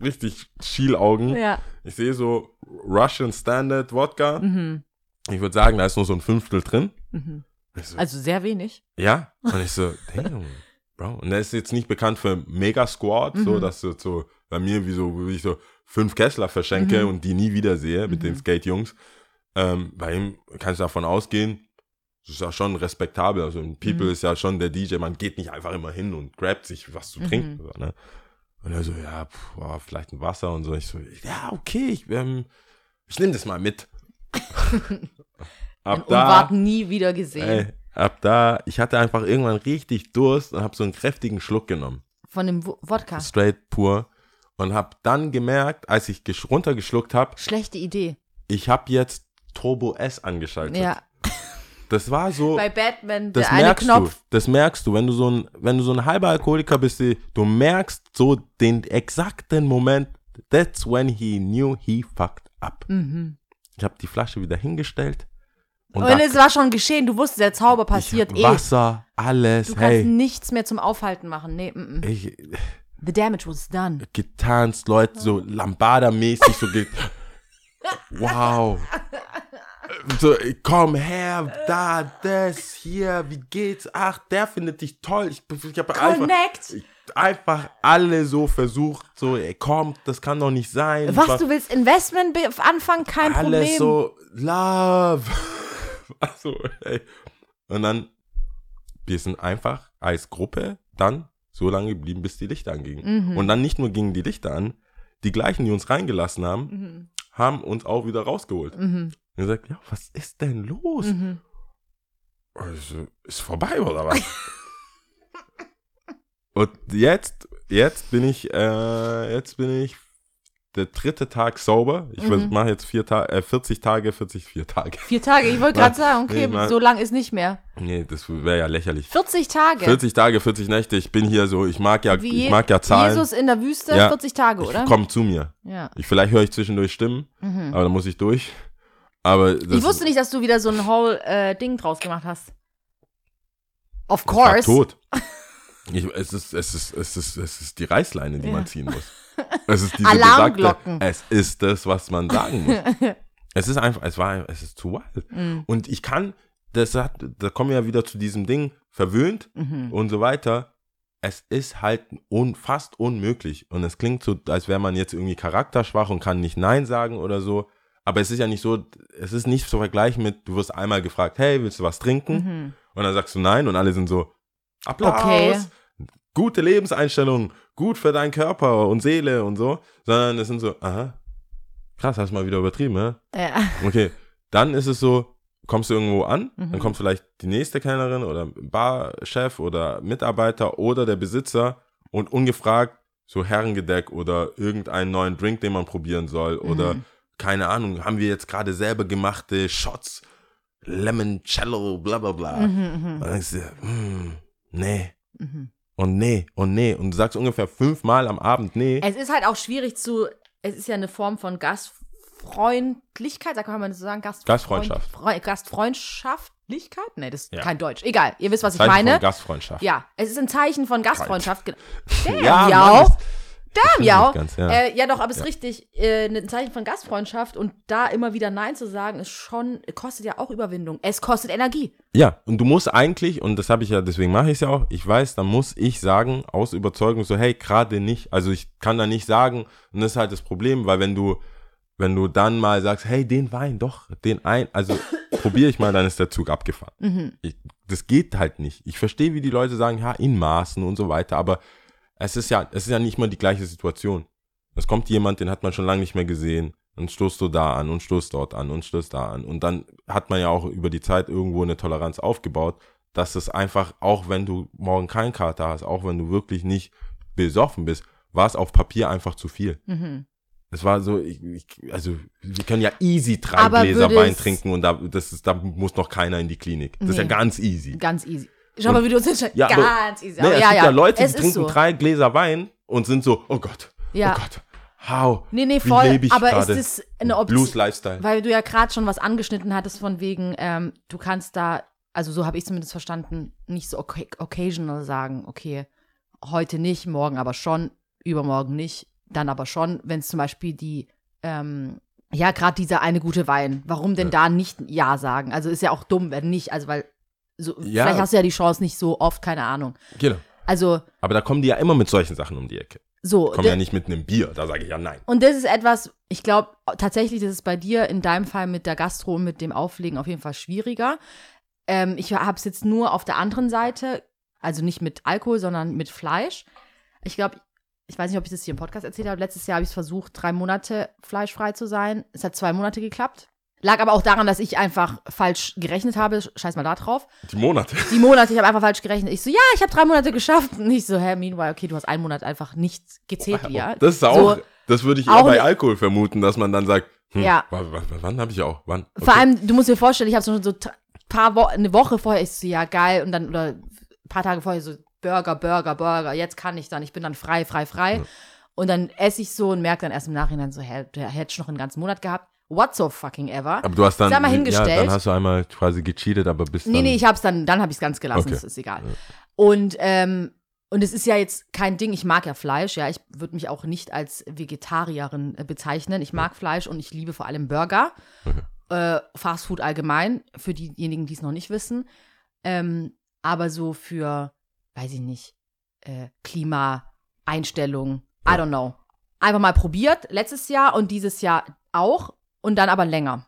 richtig Schielaugen. Ja. Ich sehe so Russian Standard Wodka. Mhm. Ich würde sagen, da ist nur so ein Fünftel drin. Mhm. So, Also sehr wenig. ja. Und ich so, damn, Bro. Und der ist jetzt nicht bekannt für Mega Squad, so, Mhm. dass du so bei mir wie so, wie ich so fünf Kessler verschenke Mhm. und die nie wieder sehe mit den Skate-Jungs. Ähm, bei ihm kannst du davon ausgehen, das ist ja schon respektabel. Also ein People Mhm. ist ja schon der DJ, man geht nicht einfach immer hin und grabt sich was zu Mhm. trinken. So, ne? Und er so, ja, pff, boah, vielleicht ein Wasser und so. Ich so, ja, okay, ich, ähm, ich nehme das mal mit. Ab Und ward nie wieder gesehen. Ey, ab da, ich hatte einfach irgendwann richtig Durst und habe so einen kräftigen Schluck genommen. Von dem Wo- Wodka. Straight pur. Und habe dann gemerkt, als ich gesch- runtergeschluckt habe, Schlechte Idee. ich habe jetzt Turbo S angeschaltet. Ja. Das war so, Bei Batman, das der eine merkst Knopf. du. Das merkst du, wenn du so ein, wenn du so ein halber Alkoholiker bist, du merkst so den exakten Moment, that's when he knew he fucked up. Mhm. Ich habe die Flasche wieder hingestellt. Und, da- es war schon geschehen. Du wusstest, der Zauber passiert ich, eh. Wasser, alles, Du kannst hey. nichts mehr zum Aufhalten machen. Nee, mm, mm. Ich, The damage was done. getanzt, Leute so Lambada-mäßig, so ge Wow. So, komm her, da, das, hier, wie geht's? Ach, der findet dich toll. Ich, ich habe einfach, einfach alle so versucht, so, ey, komm, das kann doch nicht sein. Was, War du willst Investment anfangen? Kein alles Problem. so, love. also, ey. Und dann, wir sind einfach als Gruppe dann so lange geblieben, bis die Lichter angingen. Mhm. Und dann nicht nur gingen die Lichter an, die gleichen, die uns reingelassen haben, Mhm. haben uns auch wieder rausgeholt. Mhm. Und gesagt, ja, was ist denn los? Mhm. Also, ist vorbei oder was? Und jetzt, jetzt bin ich, äh, jetzt bin ich der dritte Tag sauber. Ich Mhm. mache jetzt vier Ta äh, 40 Tage, 40, vier Tage. Vier Tage. Ich wollte gerade sagen, okay, nee, mal- so lang ist nicht mehr. Nee, das wäre ja lächerlich. 40 Tage. 40 Tage, 40 Nächte. Ich bin hier so, ich mag ja, Wie ich mag ja Zahlen. Jesus in der Wüste, Ja. 40 Tage, oder? Komm zu mir. Ja. Ich, vielleicht höre ich zwischendurch Stimmen, Mhm. aber dann muss ich durch. Aber Ich wusste nicht, dass du wieder so ein whole äh, Ding draus gemacht hast. Of Ich war course. tot. Ich, es, ist, es, ist, es, ist, es ist die Reißleine, die Ja. man ziehen muss. Es ist diese Alarmglocken. besagte, es ist das, was man sagen muss. es ist einfach, es war, es ist zu wild. Mhm. Und ich kann, das hat, da kommen wir ja wieder zu diesem Ding, verwöhnt Mhm. und so weiter. Es ist halt un, fast unmöglich. Und es klingt so, als wäre man jetzt irgendwie charakterschwach und kann nicht Nein sagen oder so. Aber es ist ja nicht so, es ist nicht zu vergleichen mit, du wirst einmal gefragt, hey, willst du was trinken? Mhm. Und dann sagst du nein und alle sind so, Applaus, Okay. Gute Lebenseinstellung, gut für deinen Körper und Seele und so. Sondern es sind so, aha, krass, hast du mal wieder übertrieben, ne? Ja. Okay, dann ist es so, kommst du irgendwo an, Mhm. dann kommt vielleicht die nächste Kellnerin oder Barchef oder Mitarbeiter oder der Besitzer und ungefragt so Herrengedeck oder irgendeinen neuen Drink, den man probieren soll oder Mhm. keine Ahnung, haben wir jetzt gerade selber gemachte Shots, Lemoncello, bla bla bla. Mhm, Und mhm, dann denkst du, dir, hm, nee mhm. Und nee und nee und du sagst ungefähr fünfmal am Abend nee. Es ist halt auch schwierig zu, es ist ja eine Form von Gastfreundlichkeit, sag kann man so sagen? Gastfreund, Gastfreundschaft. Freu- Gastfreundschaftlichkeit? Nee, das ist Ja. kein Deutsch. Egal, ihr wisst, was ich Zeichen meine. von Gastfreundschaft. Ja, es ist ein Zeichen von Gastfreundschaft. Genau. Damn, ja, ja. Das- Ja. nicht ganz, ja. Äh, ja, doch, aber es ist richtig. Äh, ein Zeichen von Gastfreundschaft und da immer wieder Nein zu sagen, ist schon, kostet ja auch Überwindung. Es kostet Energie. Ja, und du musst eigentlich, und das habe ich ja, deswegen mache ich es ja auch, ich weiß, dann muss ich sagen, aus Überzeugung so, hey, gerade nicht. Also ich kann da nicht sagen, und das ist halt das Problem, weil wenn du, wenn du dann mal sagst, hey, den Wein, doch, den ein, also probiere ich mal, dann ist der Zug abgefahren. Mhm. Ich, das geht halt nicht. Ich verstehe, wie die Leute sagen, ja, in Maßen und so weiter, aber es ist ja, es ist ja nicht mal die gleiche Situation. Es kommt jemand, den hat man schon lange nicht mehr gesehen, und stoßt du da an und stoßt dort an und stoßt da an. Und dann hat man ja auch über die Zeit irgendwo eine Toleranz aufgebaut, dass es einfach, auch wenn du morgen keinen Kater hast, auch wenn du wirklich nicht besoffen bist, war es auf Papier einfach zu viel. Mhm. Es war so, ich, ich, also wir können ja easy drei Aber Gläser Wein trinken und da, das ist, da muss noch keiner in die Klinik. Das ist ja Nee. ganz easy. Ganz easy. Schau mal, wie du uns entscheidest. Ja, aber- Ganz easy. Nee, es ja, gibt ja, ja, Leute, die es ist trinken so. drei Gläser Wein und sind so, oh Gott, Ja. oh Gott, how, Nee, nee, wie voll. lebe ich aber gerade? ist das eine Option? Blues Lifestyle. Weil du ja gerade schon was angeschnitten hattest von wegen, ähm, du kannst da, also so habe ich zumindest verstanden, nicht so occasional sagen, okay, heute nicht, morgen aber schon, übermorgen nicht, dann aber schon, wenn es zum Beispiel die, ähm, ja, gerade dieser eine gute Wein, warum denn da nicht Ja sagen? Also ist ja auch dumm, wenn nicht, also weil, so, Ja. vielleicht hast du ja die Chance nicht so oft, keine Ahnung. Genau. Also, Aber da kommen die ja immer mit solchen Sachen um die Ecke. so. Kommen ja nicht mit einem Bier, da sage ich ja nein. Und das ist etwas, ich glaube tatsächlich, das ist bei dir in deinem Fall mit der Gastro und mit dem Auflegen auf jeden Fall schwieriger. Ähm, ich habe es jetzt nur auf der anderen Seite, also nicht mit Alkohol, sondern mit Fleisch. Ich glaube, ich weiß nicht, ob ich das hier im Podcast erzählt habe. Letztes Jahr habe ich es versucht, drei Monate fleischfrei zu sein. Es hat zwei Monate geklappt. Lag aber auch daran, dass ich einfach falsch gerechnet habe. Scheiß mal da drauf. Die Monate. Die Monate, ich habe einfach falsch gerechnet. Ich so, ja, ich habe drei Monate geschafft. Und ich so, hä, meanwhile, okay, du hast einen Monat einfach nicht gezählt, ja. Das ist auch, So, das würde ich auch eher bei nicht- Alkohol vermuten, dass man dann sagt, hm, Ja. wann, wann, wann habe ich auch? Wann? Okay. Vor allem, du musst dir vorstellen, ich habe schon so ein paar Wochen, eine Woche vorher, ich so, ja, geil, und dann, oder ein paar Tage vorher so, Burger, Burger, Burger, jetzt kann ich dann, ich bin dann frei, frei, frei. Und dann esse ich so und merke dann erst im Nachhinein so, hä, der hätte noch einen ganzen Monat gehabt. What so fucking ever? aber du hast dann, mal ja, hingestellt. dann hast du einmal quasi gecheatet, aber bist Nee, dann, nee, ich hab's dann, dann habe ich es ganz gelassen, Okay. das ist egal. Und, ähm, und es ist ja jetzt kein Ding, ich mag ja Fleisch, ja, ich würde mich auch nicht als Vegetarierin äh, bezeichnen. Ich mag Fleisch und ich liebe vor allem Burger. Äh, Fast Food allgemein, für diejenigen, die es noch nicht wissen. Ähm, aber so für, weiß ich nicht, äh, Klima, Einstellung, I don't know. Einfach mal probiert, letztes Jahr und dieses Jahr auch und dann aber länger.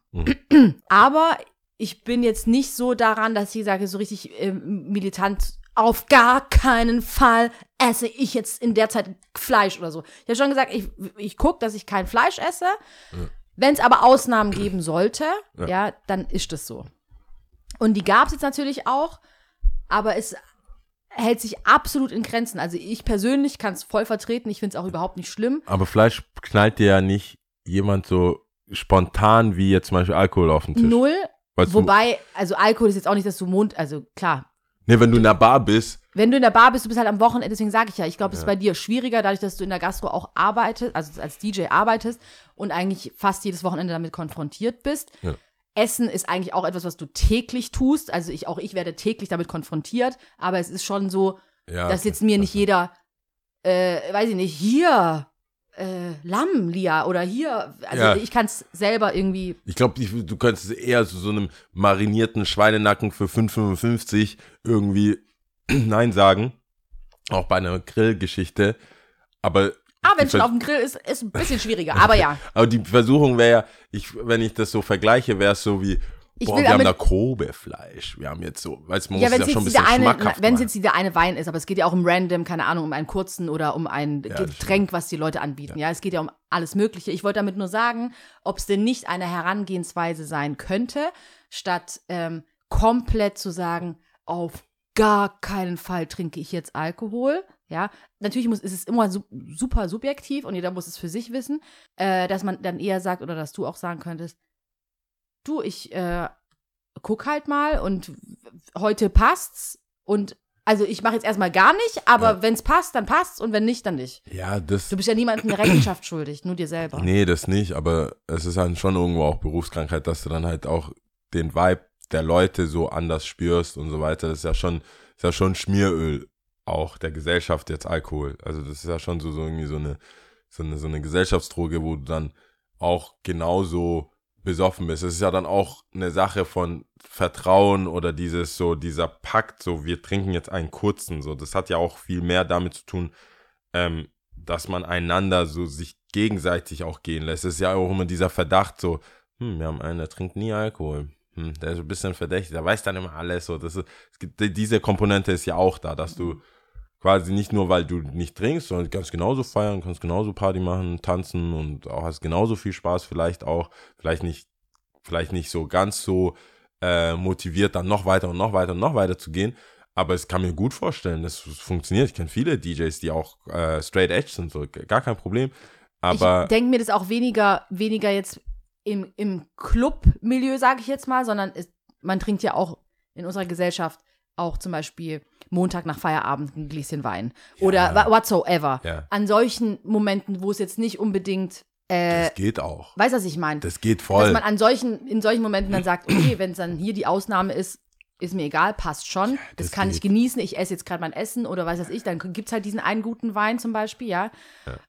aber ich bin jetzt nicht so daran, dass ich sage, so richtig ähm, militant, auf gar keinen Fall esse ich jetzt in der Zeit Fleisch oder so. Ich habe schon gesagt, ich, ich gucke, dass ich kein Fleisch esse. Wenn es aber Ausnahmen geben sollte, Ja. ja. dann ist es so. Und die gab es jetzt natürlich auch, aber es hält sich absolut in Grenzen. Also ich persönlich kann es voll vertreten. Ich finde es auch überhaupt nicht schlimm. Aber Fleisch knallt dir ja nicht jemand so spontan wie jetzt zum Beispiel Alkohol auf den Tisch. Null. Weil's Wobei, also Alkohol ist jetzt auch nicht, dass du Mond, also klar, Nee, wenn du in der Bar bist, wenn du in der Bar bist, du bist halt am Wochenende, deswegen sage ich ja, ich glaube, es ist bei dir schwieriger, dadurch, dass du in der Gastro auch arbeitest, also als DJ arbeitest und eigentlich fast jedes Wochenende damit konfrontiert bist. Ja. Essen ist eigentlich auch etwas, was du täglich tust. Also ich, auch ich werde täglich damit konfrontiert, aber es ist schon so, ja. dass jetzt mir nicht jeder, äh, weiß ich nicht, hier, äh, Lamm, Lia, oder hier, also Ja. ich kann es selber irgendwie, Ich glaube, du könntest eher zu so einem marinierten Schweinenacken für 5,55 irgendwie Nein sagen. Auch bei einer Grillgeschichte. Aber, ah, wenn Die schon auf dem Grill ist, ist ein bisschen schwieriger, aber ja. aber die Versuchung wäre ja, ich, wenn ich das so vergleiche, wäre es so wie, Ich boah, will wir haben da Kobe-Fleisch. Wir haben jetzt so, weißt du, man Ja, muss wenn es ja schon ein jetzt bisschen eine, schmackhaft wenn es jetzt dieser eine Wein ist, aber es geht ja auch um random, keine Ahnung, um einen kurzen oder um ein das Getränk, was die Leute anbieten. Ja. es geht ja um alles Mögliche. Ich wollte damit nur sagen, ob es denn nicht eine Herangehensweise sein könnte, statt ähm, komplett zu sagen, auf gar keinen Fall trinke ich jetzt Alkohol. Ja, natürlich muss, ist es immer su super subjektiv und jeder muss es für sich wissen, äh, dass man dann eher sagt oder dass du auch sagen könntest, du, ich äh, guck halt mal und heute passt's und also ich mache jetzt erstmal gar nicht, aber Ja. wenn es passt, dann passt's und wenn nicht, dann nicht. Ja, das, Du bist ja niemandem Rechenschaft schuldig, nur dir selber. Nee, das nicht, aber es ist halt schon irgendwo auch Berufskrankheit, dass du dann halt auch den Vibe der Leute so anders spürst und so weiter. Das ist ja schon, ist ja schon Schmieröl auch der Gesellschaft jetzt Alkohol. Also das ist ja schon so, so irgendwie so eine, so eine, so eine Gesellschaftsdroge, wo du dann auch genauso besoffen bist. Es ist ja dann auch eine Sache von Vertrauen oder dieses so, dieser Pakt, so wir trinken jetzt einen kurzen, so. Das hat ja auch viel mehr damit zu tun, ähm, dass man einander so sich gegenseitig auch gehen lässt. Es ist ja auch immer dieser Verdacht so, hm, wir haben einen, der trinkt nie Alkohol. Hm, der ist ein bisschen verdächtig, der weiß dann immer alles. So, das ist, diese Komponente ist ja auch da, dass du quasi nicht nur, weil du nicht trinkst, sondern kannst genauso feiern, kannst genauso Party machen, tanzen und auch hast genauso viel Spaß, vielleicht auch, vielleicht nicht, vielleicht nicht so ganz so äh, motiviert, dann noch weiter und noch weiter und noch weiter zu gehen. Aber es kann mir gut vorstellen, dass es funktioniert. Ich kenne viele DJs, die auch äh, straight edge sind, so gar kein Problem. Aber ich denke mir das auch weniger, weniger jetzt im, im Club-Milieu, sage ich jetzt mal, sondern es, man trinkt ja auch in unserer Gesellschaft auch zum Beispiel Montag nach Feierabend ein Gläschen Wein oder wa- whatsoever. Ja. An solchen Momenten, wo es jetzt nicht unbedingt, äh, das geht auch. weißt du, was ich meine? Das geht Dass voll. man an solchen, in solchen Momenten dann sagt, okay, wenn es dann hier die Ausnahme ist, ist mir egal, passt schon. das, das kann ich geht. genießen. Ich esse jetzt gerade mein Essen oder weiß was ich. Dann gibt es halt diesen einen guten Wein zum Beispiel, ja.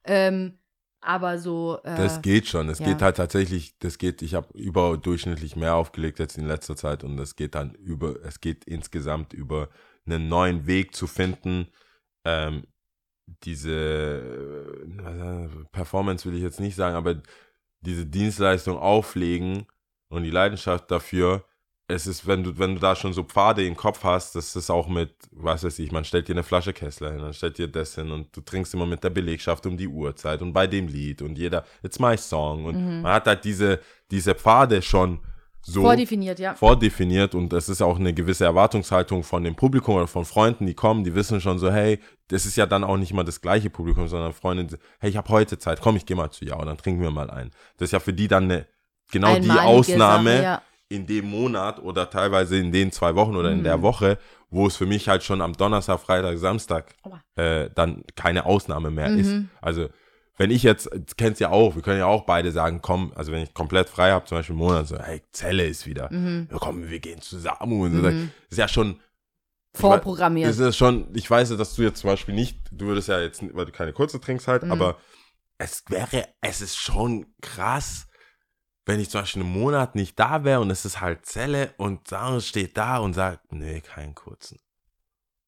Ähm, aber so. Äh, Das geht schon. Es ja. geht halt tatsächlich, das geht, ich habe überdurchschnittlich mehr aufgelegt jetzt in letzter Zeit und das geht dann über, es geht insgesamt über einen neuen Weg zu finden, ähm, diese äh, Performance will ich jetzt nicht sagen, aber diese Dienstleistung auflegen und die Leidenschaft dafür, es ist, wenn du, wenn du da schon so Pfade im Kopf hast, das ist auch mit, was weiß ich, man stellt dir eine Flasche Kessler hin, dann stellt dir das hin und du trinkst immer mit der Belegschaft um die Uhrzeit und bei dem Lied und jeder, it's my song und man hat halt diese, diese Pfade schon so Vordefiniert, ja. vordefiniert und es ist auch eine gewisse Erwartungshaltung von dem Publikum oder von Freunden, die kommen, die wissen schon so, hey, das ist ja dann auch nicht mal das gleiche Publikum, sondern Freunde, hey, ich habe heute Zeit, komm, ich gehe mal zu ja, dann trinken wir mal ein. Das ist ja für die dann eine, genau die Einmalige Ausnahme Sache, ja. In dem Monat oder teilweise in den zwei Wochen oder in Mhm. der Woche, wo es für mich halt schon am Donnerstag, Freitag, Samstag äh, dann keine Ausnahme mehr Mhm. ist. Also wenn ich jetzt, kennst ja auch, wir können ja auch beide sagen, komm, also wenn ich komplett frei habe, zum Beispiel einen Monat, so, hey, Zelle ist wieder, Mhm. ja, komm, wir gehen zusammen und so, das ist ja schon, Vorprogrammiert. das ist schon, ich weiß ja, dass du jetzt zum Beispiel nicht, du würdest ja jetzt, weil du keine kurze trinkst halt, Mhm. aber es wäre, es ist schon krass, wenn ich zum Beispiel einen Monat nicht da wäre und es ist halt Zelle und Sarah steht da und sagt, nee, keinen kurzen.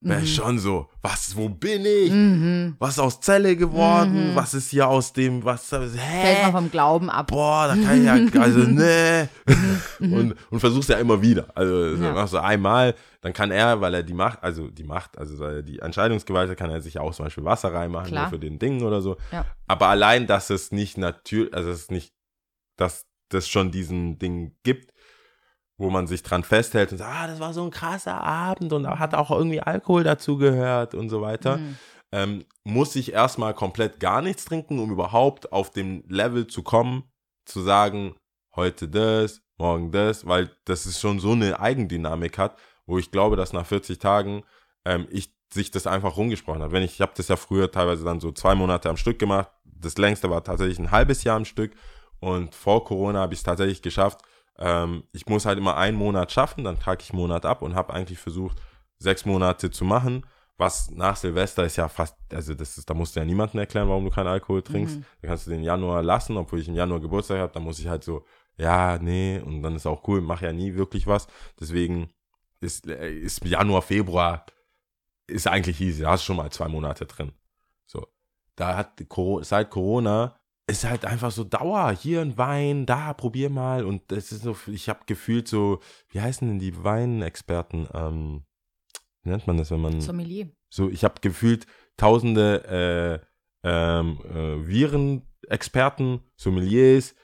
Wäre Mhm. schon so, was, wo bin ich? Mhm. Was ist aus Zelle geworden? Mhm. Was ist hier aus dem, was, Fällt mal hä? vom Glauben ab. Boah, da kann ich ja, also, nee. und, und versuchst ja immer wieder. Also, so Ja. machst du einmal, dann kann er, weil er die Macht, also die Macht, also weil er die Entscheidungsgewalt hat, kann er sich ja auch zum Beispiel Wasser reinmachen, Klar. nur für den Ding oder so. Ja. Aber allein, dass es nicht natürlich, also es ist nicht, dass das schon diesen Ding gibt, wo man sich dran festhält und sagt, ah, das war so ein krasser Abend und hat auch irgendwie Alkohol dazu gehört und so weiter Mhm. ähm, muss ich erstmal komplett gar nichts trinken, um überhaupt auf dem Level zu kommen, zu sagen, heute das, morgen das, weil das ist schon so eine Eigendynamik hat, wo ich glaube, dass nach 40 Tagen ähm, ich sich das einfach rumgesprochen hat. Wenn ich, ich habe das ja früher teilweise dann so zwei Monate am Stück gemacht, das längste war tatsächlich ein halbes Jahr am Stück und vor Corona habe ich es tatsächlich geschafft. Ähm, ich muss halt immer einen Monat schaffen, dann trage ich einen Monat ab und habe eigentlich versucht, sechs Monate zu machen was nach Silvester ist ja fast, also das ist, da musst du ja niemandem erklären, warum du keinen Alkohol trinkst. Mhm. Da kannst du den Januar lassen, obwohl ich im Januar Geburtstag habe, dann muss ich halt so, ja, nee, und dann ist auch cool, mache ja nie wirklich was. Deswegen ist, äh, ist Januar, Februar, ist eigentlich easy, da hast du schon mal zwei Monate drin. So. Da hat seit Corona ist halt einfach so Dauer, hier ein Wein, da, probier mal. Und das ist so, ich habe gefühlt so, wie heißen denn die Weinexperten? Ähm, wie nennt man das, wenn man Sommelier. so, ich habe gefühlt tausende äh, ähm, äh, Virenexperten, Sommeliers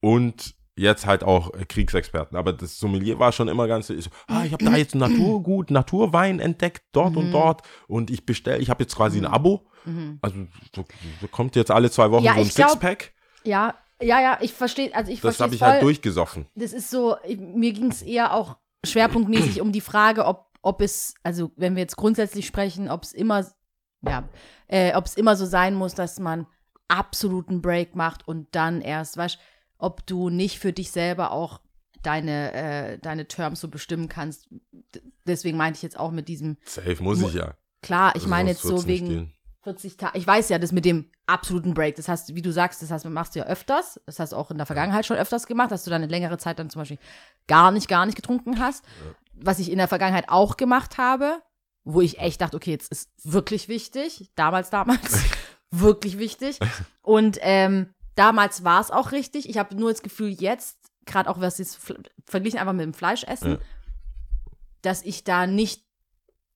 und jetzt halt auch Kriegsexperten. Aber das Sommelier war schon immer ganz so, ah, ich habe da jetzt Naturgut, Naturwein entdeckt, dort und Mhm. dort und ich bestelle, ich habe jetzt quasi ein Abo. Mhm. Also so, so kommt jetzt alle zwei Wochen Ja, so ein Sixpack. Ja, ja, ja, ich verstehe, also ich Das habe ich voll. halt durchgesoffen. das ist so, ich, mir ging es eher auch schwerpunktmäßig um die Frage, ob, ob es, also wenn wir jetzt grundsätzlich sprechen, ob es immer, ja, äh, ob es immer so sein muss, dass man absoluten Break macht und dann erst, weißt ob du nicht für dich selber auch deine, äh, deine Terms so bestimmen kannst. D deswegen meinte ich jetzt auch mit diesem, Safe muss ich ja. klar, ich Also meine jetzt so wegen. 40 Tage. Ich weiß ja, das mit dem absoluten Break, das heißt, wie du sagst, das heißt, machst du ja öfters. Das hast du auch in der Vergangenheit schon öfters gemacht, dass du dann eine längere Zeit dann zum Beispiel gar nicht, gar nicht getrunken hast. Was ich in der Vergangenheit auch gemacht habe, wo ich echt dachte, okay, jetzt ist wirklich wichtig. Damals, damals, wirklich wichtig. Und ähm, damals war es auch richtig. Ich habe nur das Gefühl, jetzt, gerade auch was jetzt verglichen einfach mit dem Fleischessen, Ja. dass ich da nicht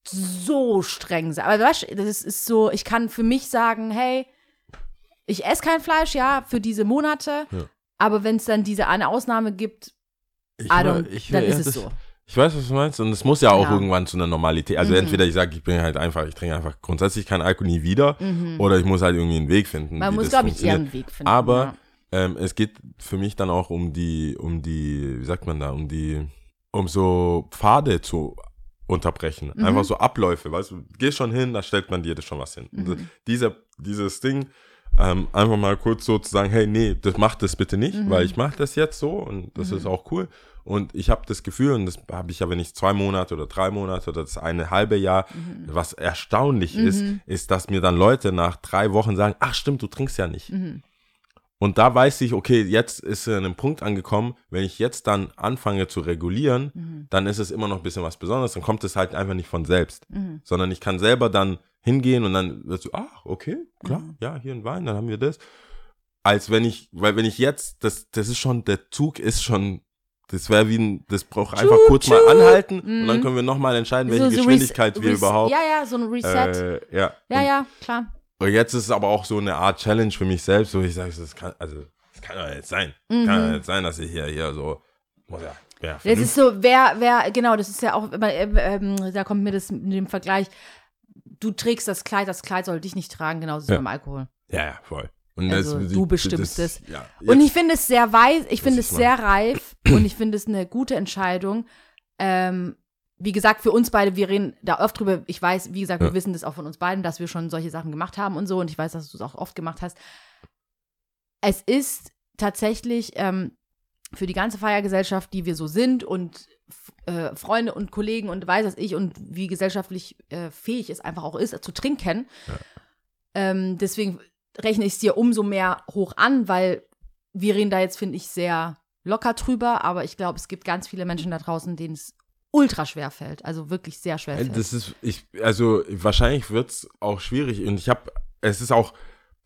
so streng sein. Aber weißt du, das ist so, ich kann für mich sagen, hey, ich esse kein Fleisch, ja, für diese Monate. Ja. Aber wenn es dann diese eine Ausnahme gibt, Ich don't, ich dann ist es so. Ich weiß, was du meinst. Und es muss ja auch Ja. irgendwann zu einer Normalität. Also entweder ich sage, ich bin halt einfach, ich trinke einfach grundsätzlich keinen Alkohol nie wieder. Oder ich muss halt irgendwie einen Weg finden. Man muss, glaube ich, eher einen Weg finden. Aber ja. ähm, es geht für mich dann auch um die, um die, wie sagt man da, um die, um so Pfade zu unterbrechen. Mhm. Einfach so Abläufe, weißt du, gehst schon hin, da stellt man dir das schon was hin. Mhm. Dieser, dieses Ding, ähm, einfach mal kurz so zu sagen, hey, nee, das macht das bitte nicht, Mhm. weil ich mache das jetzt so und das ist auch cool. Und ich habe das Gefühl, und das habe ich ja, wenn ich zwei Monate oder drei Monate oder das eine halbe Jahr, Mhm. was erstaunlich ist, ist, dass mir dann Leute nach drei Wochen sagen, ach stimmt, du trinkst ja nicht. Mhm. Und da weiß ich, okay, jetzt ist er an einem Punkt angekommen, wenn ich jetzt dann anfange zu regulieren, Mhm. dann ist es immer noch ein bisschen was Besonderes, dann kommt es halt einfach nicht von selbst, Mhm. sondern ich kann selber dann hingehen und dann wird so, ach, okay, klar, Mhm. ja, hier ein Wein, dann haben wir das. Als wenn ich, weil wenn ich jetzt, das, das ist schon, der Zug ist schon, das wäre wie ein, das braucht einfach Tschu, kurz mal anhalten und Mhm. dann können wir nochmal entscheiden, So- welche so Geschwindigkeit Res- wir überhaupt. Ja, ja, so ein Reset. Äh, ja. ja, Und- ja, klar. Und jetzt ist es aber auch so eine Art Challenge für mich selbst, wo ich sage, das kann, also, das kann doch jetzt sein. Kann doch jetzt sein, dass ich hier, hier so, muss ja, ja, Das ist so, wer, wer, genau, das ist ja auch, immer, äh, ähm, da kommt mir das mit dem Vergleich, du trägst das Kleid, das Kleid soll dich nicht tragen, genauso Ja. beim Alkohol. ja, ja, voll. Und Also, du bestimmst es. Ja, Und ich finde es sehr weise, ich finde es sehr reif und ich finde es eine gute Entscheidung. Ähm, wie gesagt, für uns beide, wir reden da oft drüber. Ich weiß, wie gesagt, wir Ja. wissen das auch von uns beiden, dass wir schon solche Sachen gemacht haben und so. Und ich weiß, dass du es auch oft gemacht hast. Es ist tatsächlich ähm, für die ganze Feiergesellschaft, die wir so sind und äh, Freunde und Kollegen und weiß was ich und wie gesellschaftlich äh, fähig es einfach auch ist, zu trinken. Ähm, deswegen rechne ich es dir umso mehr hoch an, weil wir reden da jetzt, finde ich, sehr locker drüber, aber ich glaube, es gibt ganz viele Menschen da draußen, denen es ultra schwer fällt. Also wirklich sehr schwer fällt. Das ist, ich, also wahrscheinlich wird es auch schwierig und ich habe, es ist auch,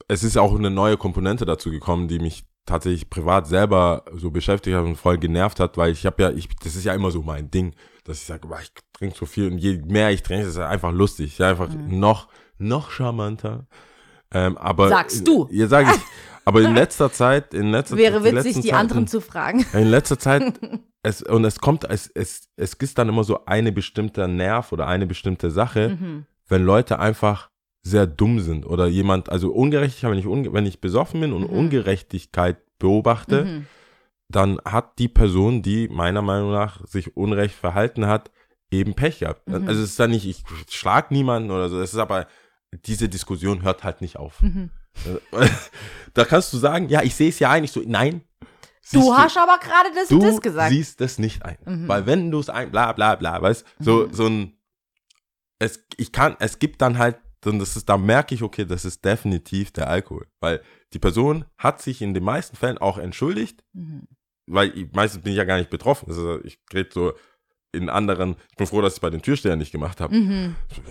es ist auch eine neue Komponente dazu gekommen, die mich tatsächlich privat selber so beschäftigt hat und voll genervt hat, weil ich habe ja, ich, das ist ja immer so mein Ding, dass ich sage, ich trinke so viel und je mehr ich trinke, ist es einfach lustig, ja, einfach Mhm. noch, noch charmanter. Ähm, aber Sagst du. Ja, sag ich. Aber in letzter Zeit, in letzter Wäre witzig, die Zeiten- anderen zu fragen. in letzter Zeit, es, und es kommt, es, es, es ist dann immer so eine bestimmte Nerv oder eine bestimmte Sache, Mhm. wenn Leute einfach sehr dumm sind oder jemand, also Ungerechtigkeit, wenn ich, unge wenn ich besoffen bin und Mhm. Ungerechtigkeit beobachte, Mhm. dann hat die Person, die meiner Meinung nach sich unrecht verhalten hat, eben Pech gehabt. Mhm. Also es ist dann nicht, ich schlag niemanden oder so, es ist aber, diese Diskussion hört halt nicht auf. Mhm. da kannst du sagen, ja, ich sehe es ja ein, ich so, nein. Du hast aber gerade das du und das gesagt. siehst das nicht ein. Mhm. Weil wenn du es ein, bla bla bla, weißt so, Mhm. so ein, es, ich kann, es gibt dann halt, und das ist, da merke ich, okay, das ist definitiv der Alkohol. Weil die Person hat sich in den meisten Fällen auch entschuldigt, Mhm. weil ich, meistens bin ich ja gar nicht betroffen. Also ich rede so in anderen, ich bin froh, dass ich es bei den Türstehern nicht gemacht habe. Mhm. So,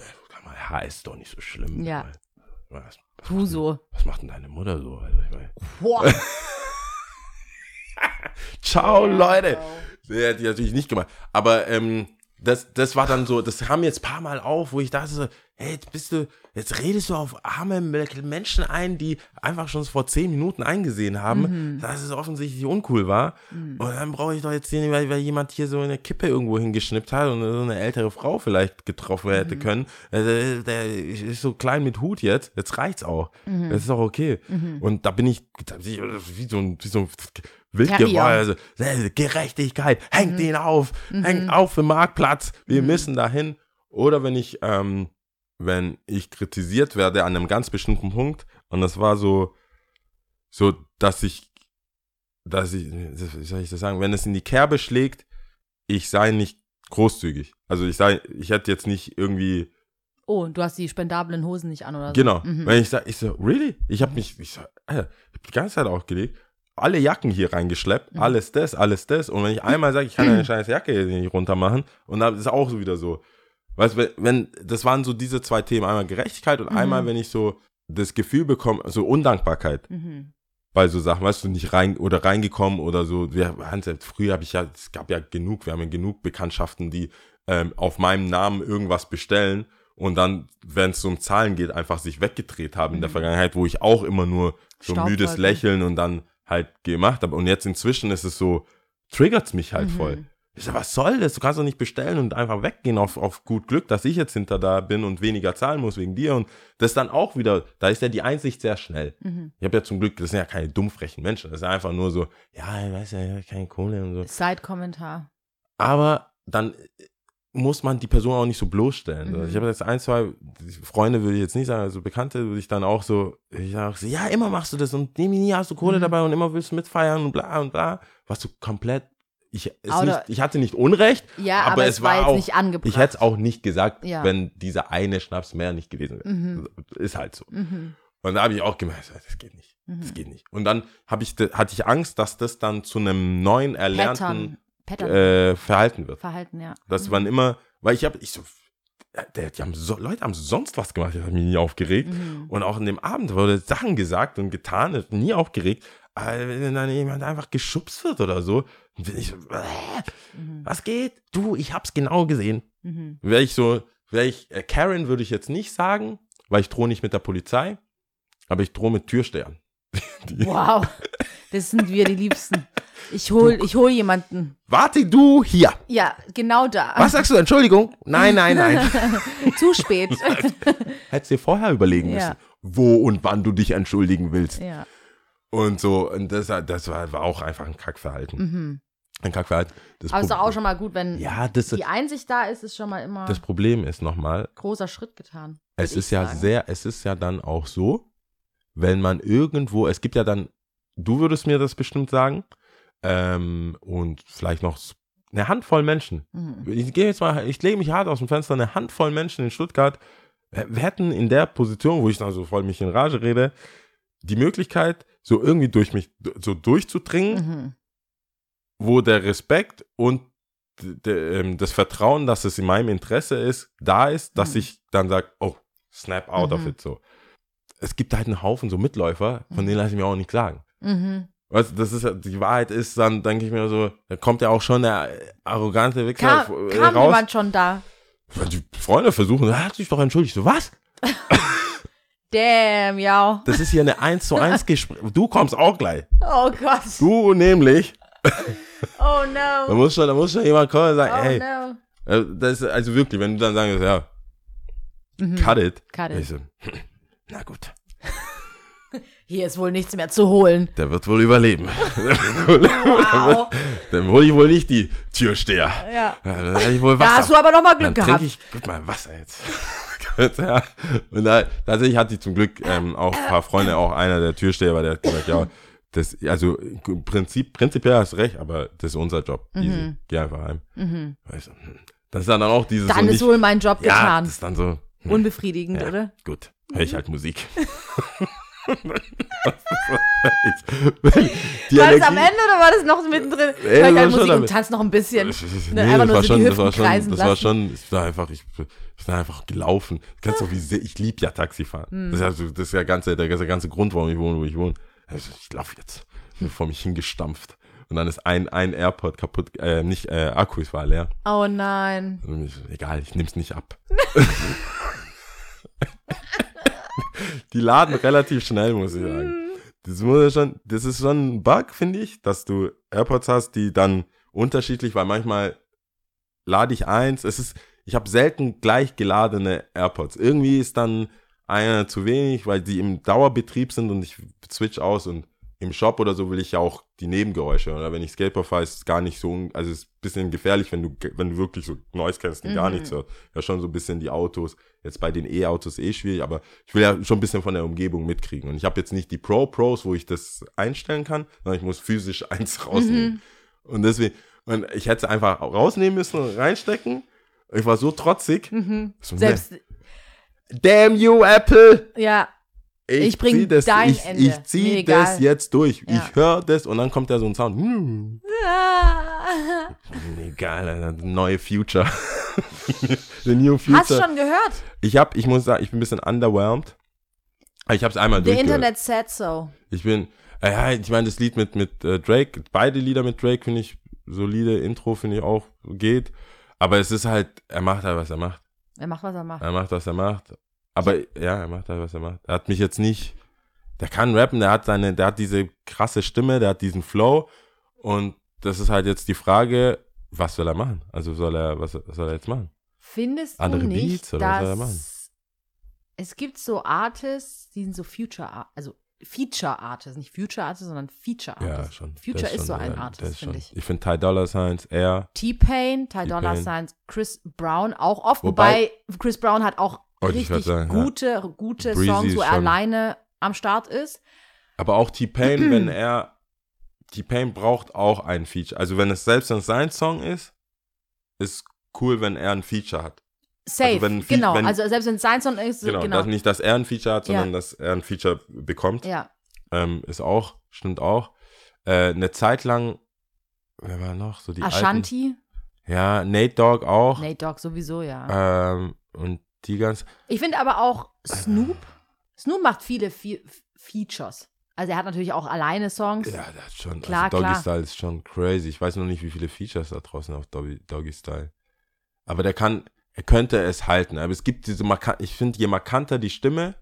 ja, ist doch nicht so schlimm. Ja. Was, was, Du macht denn, so. was macht denn deine Mutter so? Also ich Boah. Ciao, Leute. Der hat die natürlich nicht gemacht. Aber ähm, das, das war dann so, das kam jetzt ein paar Mal auf, wo ich dachte hey, jetzt bist du, jetzt redest du auf arme Menschen ein, die einfach schon vor zehn Minuten eingesehen haben, dass es offensichtlich uncool war. Und dann brauche ich doch jetzt hier nicht, weil, weil jemand hier so eine Kippe irgendwo hingeschnippt hat und so eine ältere Frau vielleicht getroffen hätte können. Äh, Der, der ist so klein mit Hut jetzt, jetzt reicht's auch. Das ist auch okay. Und da bin ich wie so ein, wie so ein wild Terrier. geworden. Also, Gerechtigkeit, hängt den auf, hängt auf im Marktplatz, wir müssen dahin. Oder wenn ich, ähm, wenn ich kritisiert werde an einem ganz bestimmten Punkt, und das war so, so, dass ich, dass ich, wie soll ich das sagen, wenn es in die Kerbe schlägt, ich sei nicht großzügig. Also ich sei, ich hätte jetzt nicht irgendwie, Oh, du hast die spendablen Hosen nicht an oder so. genau, Mhm. wenn ich sage, ich so, really? Ich habe mich, ich so, Alter, ich hab die ganze Zeit aufgelegt, alle Jacken hier reingeschleppt, Mhm. alles das, alles das. Und wenn ich einmal sage, ich kann eine scheiß Jacke hier nicht runter machen, und dann ist es auch so wieder so. Weißt du, wenn, wenn, das waren so diese zwei Themen, einmal Gerechtigkeit und Mhm. einmal, wenn ich so das Gefühl bekomme, so Undankbarkeit Mhm. bei so Sachen, weißt du, nicht rein oder reingekommen oder so. Wir, Hans, früher habe ich ja, es gab ja genug, wir haben ja genug Bekanntschaften, die ähm, auf meinem Namen irgendwas bestellen und dann, wenn es um Zahlen geht, einfach sich weggedreht haben in der Mhm. Vergangenheit, wo ich auch immer nur so Staubwolken. müdes Lächeln und dann halt gemacht habe. Und jetzt inzwischen ist es so, triggert's mich halt Mhm. voll. Ich sag, was soll das? Du kannst doch nicht bestellen und einfach weggehen auf, auf gut Glück, dass ich jetzt hinter da bin und weniger zahlen muss wegen dir. Und das dann auch wieder, da ist ja die Einsicht sehr schnell. Mhm. Ich habe ja zum Glück, das sind ja keine dummfrechen Menschen. Das ist einfach nur so, ja, ich weiß ja, ich hab keine Kohle und so. Side-Kommentar. Aber dann muss man die Person auch nicht so bloßstellen. Mhm. Ich habe jetzt ein, zwei Freunde, würde ich jetzt nicht sagen, also Bekannte, würde ich dann auch so, ich sage, so, ja, immer machst du das und nie, nie hast du Kohle Mhm. dabei und immer willst du mitfeiern und bla und bla. Was du komplett, ich, nicht, ich hatte nicht Unrecht, Ja, aber, aber, es war, jetzt auch, nicht angebracht. ich hätte es auch nicht gesagt, Ja. wenn dieser eine Schnaps mehr nicht gewesen wäre. Mhm. Ist halt so. Mhm. Und da habe ich auch gemerkt, das geht nicht. Das Mhm. geht nicht. Und dann ich, hatte ich Angst, dass das dann zu einem neuen erlernten Pattern. Pattern. äh, Verhalten wird. Verhalten, ja. Dass Mhm. man immer, weil ich habe, ich so, der, die haben so, Leute haben sonst was gemacht, das hat mich nie aufgeregt. Mhm. Und auch in dem Abend wurde Sachen gesagt und getan, das hat mich nie aufgeregt. Aber wenn dann jemand einfach geschubst wird oder so, dann bin ich so, äh, Mhm. was geht? Du, ich hab's genau gesehen. Mhm. Wäre ich so, wäre ich, äh, Karen würde ich jetzt nicht sagen, weil ich drohe nicht mit der Polizei, aber ich drohe mit Türstehern. Die, Wow, das sind wir die Liebsten. Ich hol, ich hol jemanden. Warte du hier. Ja, genau da. Was sagst du? Entschuldigung? Nein, nein, nein. Zu spät. Hättest dir vorher überlegen müssen, Ja. wo und wann du dich entschuldigen willst. ja. Und so, und das, das war, war auch einfach ein Kackverhalten. Mhm. Ein Kackverhalten. Das Aber es ist doch auch schon mal gut, wenn Ja, das, die Einsicht da ist, ist schon mal immer das Problem ist nochmal, großer Schritt getan. es ist ja sagen. sehr, es ist ja dann auch so, wenn man irgendwo, es gibt ja dann, du würdest mir das bestimmt sagen, ähm, und vielleicht noch eine Handvoll Menschen. Mhm. Ich gehe jetzt mal, ich lege mich hart aus dem Fenster, eine Handvoll Menschen in Stuttgart wir hätten in der Position, wo ich dann so voll mich in Rage rede, die Möglichkeit, so irgendwie durch mich so durchzudringen, Mhm. wo der Respekt und ähm, das Vertrauen, dass es in meinem Interesse ist, da ist, dass Mhm. ich dann sage, oh, snap out of Mhm. it so. Es gibt halt einen Haufen so Mitläufer, von denen lasse ich mir auch nicht sagen. Mhm. Weißt das ist die Wahrheit ist, dann denke ich mir so, da kommt ja auch schon der arrogante Wichser Kam, äh, kam raus. jemand schon da? Die Freunde versuchen, er hat sich doch entschuldigt. So, was? Damn, ja. Das ist hier eine 1 zu 1 Gespräch. Du kommst auch gleich. Oh Gott. Du nämlich. Oh Da no. muss schon, da muss schon jemand kommen und sagen, Oh hey, no. äh, das ist also wirklich, wenn du dann sagst, ja, Mhm. cut it. Cut it. So, na gut, Hier ist wohl nichts mehr zu holen. der wird wohl überleben. Wow. dann hole ich wohl nicht die Türsteher. ja. Dann ich wohl Da Wasser. hast du aber noch mal dann Glück gehabt. trinke ich, guck mal, Wasser jetzt. Gut, ja. Und da, tatsächlich hatte ich zum Glück ähm, auch ein paar Freunde, auch einer der Türsteher, war der hat gesagt, ja, das, also im Prinzip, prinzipiell hast du recht, aber das ist unser Job. Easy. Geh einfach heim. Mhm. Weißt du, hm. Das ist dann auch dieses Dann so ist nicht, wohl mein Job ja, getan. das ist dann so, hm, Unbefriedigend, ja, oder? gut, höre ich halt Musik. die War das am Energie- Ende oder war das noch mittendrin? Ey, das ich war Musik und tanz noch ein bisschen. Ne, nee, einfach das nur war so schon, die das war schon, kreisen das war schon, ich war einfach, ich, ich bin einfach gelaufen. Du kannst doch, wie sehr, ich liebe ja Taxifahren. Hm. Das ist ja, das ist ja ganze, der, der ganze Grund, warum ich wohne, wo ich wohne. Also ich laufe jetzt. Ich bin vor mich hingestampft. Und dann ist ein, ein AirPod kaputt, äh, nicht, äh, Akku, es war leer. Oh nein. Egal, ich nehm's nicht ab. Die laden relativ schnell, muss ich sagen. Das, muss schon, das ist schon ein Bug, finde ich, dass du AirPods hast, die dann unterschiedlich, weil manchmal lade ich eins, es ist, ich habe selten gleich geladene AirPods. Irgendwie ist dann einer zu wenig, weil die im Dauerbetrieb sind und ich switch aus und im Shop oder so will ich ja auch die Nebengeräusche. Oder wenn ich Skateboard fahre, ist es gar nicht so, also es ist ein bisschen gefährlich, wenn du, wenn du wirklich so Noise kennst und gar Mhm. nichts hörst. Ja, schon so ein bisschen die Autos. Jetzt bei den E-Autos eh schwierig, aber ich will ja schon ein bisschen von der Umgebung mitkriegen. Und ich habe jetzt nicht die Pro Pros, wo ich das einstellen kann, sondern ich muss physisch eins rausnehmen. Und deswegen, und ich hätte es einfach rausnehmen müssen und reinstecken. Ich war so trotzig. Mhm. So, Selbst, ne, Damn you, Apple! ja. Ich bring zieh das, dein ich, Ende. Ich Mir zieh egal. das jetzt durch. Ja. Ich höre das und dann kommt da so ein Sound. Hm, Ah. egal, Alter, neue Future. The new future. Hast du schon gehört? Ich hab, ich muss sagen, ich bin ein bisschen underwhelmed. Ich habe es einmal The durchgehört. Internet said so. Ich bin, äh, ja, ich meine, das Lied mit, mit äh, Drake, beide Lieder mit Drake finde ich solide, Intro finde ich auch geht. Aber es ist halt, er macht halt, was er macht. Er macht, was er macht. Er macht, was er macht. Aber ja, er macht halt, was er macht. Er hat mich jetzt nicht, der kann rappen, der hat seine, der hat diese krasse Stimme, der hat diesen Flow. Und das ist halt jetzt die Frage, was soll er machen? Also soll er, was, was soll er jetzt machen? Findest Andere du nicht, Beats oder was soll er machen? es gibt so Artists, die sind so Future, also Feature Artists, nicht Future Artists, sondern Feature Ja, Artists. schon. Future ist so schon, ein ja, Artist, ist finde ich. Ich finde Ty Dollar Signs, er, T-Pain, Ty Dolla T-Pain. Signs, Chris Brown auch oft, Wobei- wobei, Chris Brown hat auch Wollte ich richtig sagen, ja. gute, gute Breezy Songs, wo er alleine am Start ist. aber auch T-Pain, wenn er, T-Pain braucht auch ein Feature. Also wenn es selbst wenn es sein Song ist, ist cool, wenn er ein Feature hat. Safe, wenn ein Fe- genau. wenn- also selbst wenn es sein Song ist, Genau, genau. Dass nicht, dass er ein Feature hat, Ja. sondern dass er ein Feature bekommt. ja, Ähm, ist auch, stimmt auch. Äh, eine Zeit lang, wer war noch? So die Ashanti, Alten, ja, Nate Dogg auch. Nate Dogg sowieso, ja. Ähm, und die ganz, Ich finde aber auch Snoop. Snoop macht viele Fe Features. Also er hat natürlich auch alleine Songs. ja, das ist schon, Klar, also Doggy klar. Style ist schon crazy. Ich weiß noch nicht, wie viele Features da draußen auf Doggy, Doggy Style. Aber der kann, er könnte es halten. Aber es gibt diese markant, ich finde, je markanter die Stimme,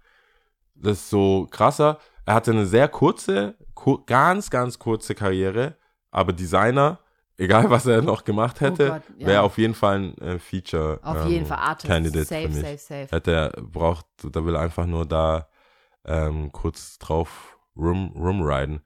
desto krasser. Er hatte eine sehr kurze, ku ganz, ganz kurze Karriere, aber Designer, egal was er noch gemacht hätte, Oh Gott, ja. wäre auf jeden Fall ein äh, Feature. Auf ähm, jeden Fall Artist. Candidate safe, für mich. safe, safe. Hätte er braucht, da will er einfach nur da ähm, kurz drauf rum, rumriden.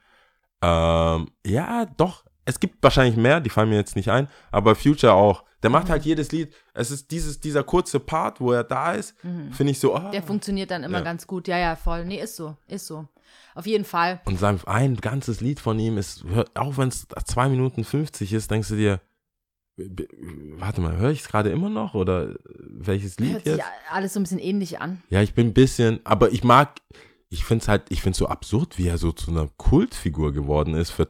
Ähm, ja, doch. Es gibt wahrscheinlich mehr, die fallen mir jetzt nicht ein, aber Future auch. Der Mhm. macht halt jedes Lied. Es ist dieses, dieser kurze Part, wo er da ist, finde ich so. Mhm. Der funktioniert dann immer Ja. ganz gut. Ja, ja, voll. Nee, ist so. Ist so. Auf jeden Fall. Und sein ein ganzes Lied von ihm ist, auch wenn es 2 Minuten 50 ist, denkst du dir, warte mal, höre ich es gerade immer noch oder welches Lied Hört sich jetzt? alles so ein bisschen ähnlich an. Ja, ich bin ein bisschen, aber ich mag, ich finde es halt, ich finde es so absurd, wie er so zu einer Kultfigur geworden ist für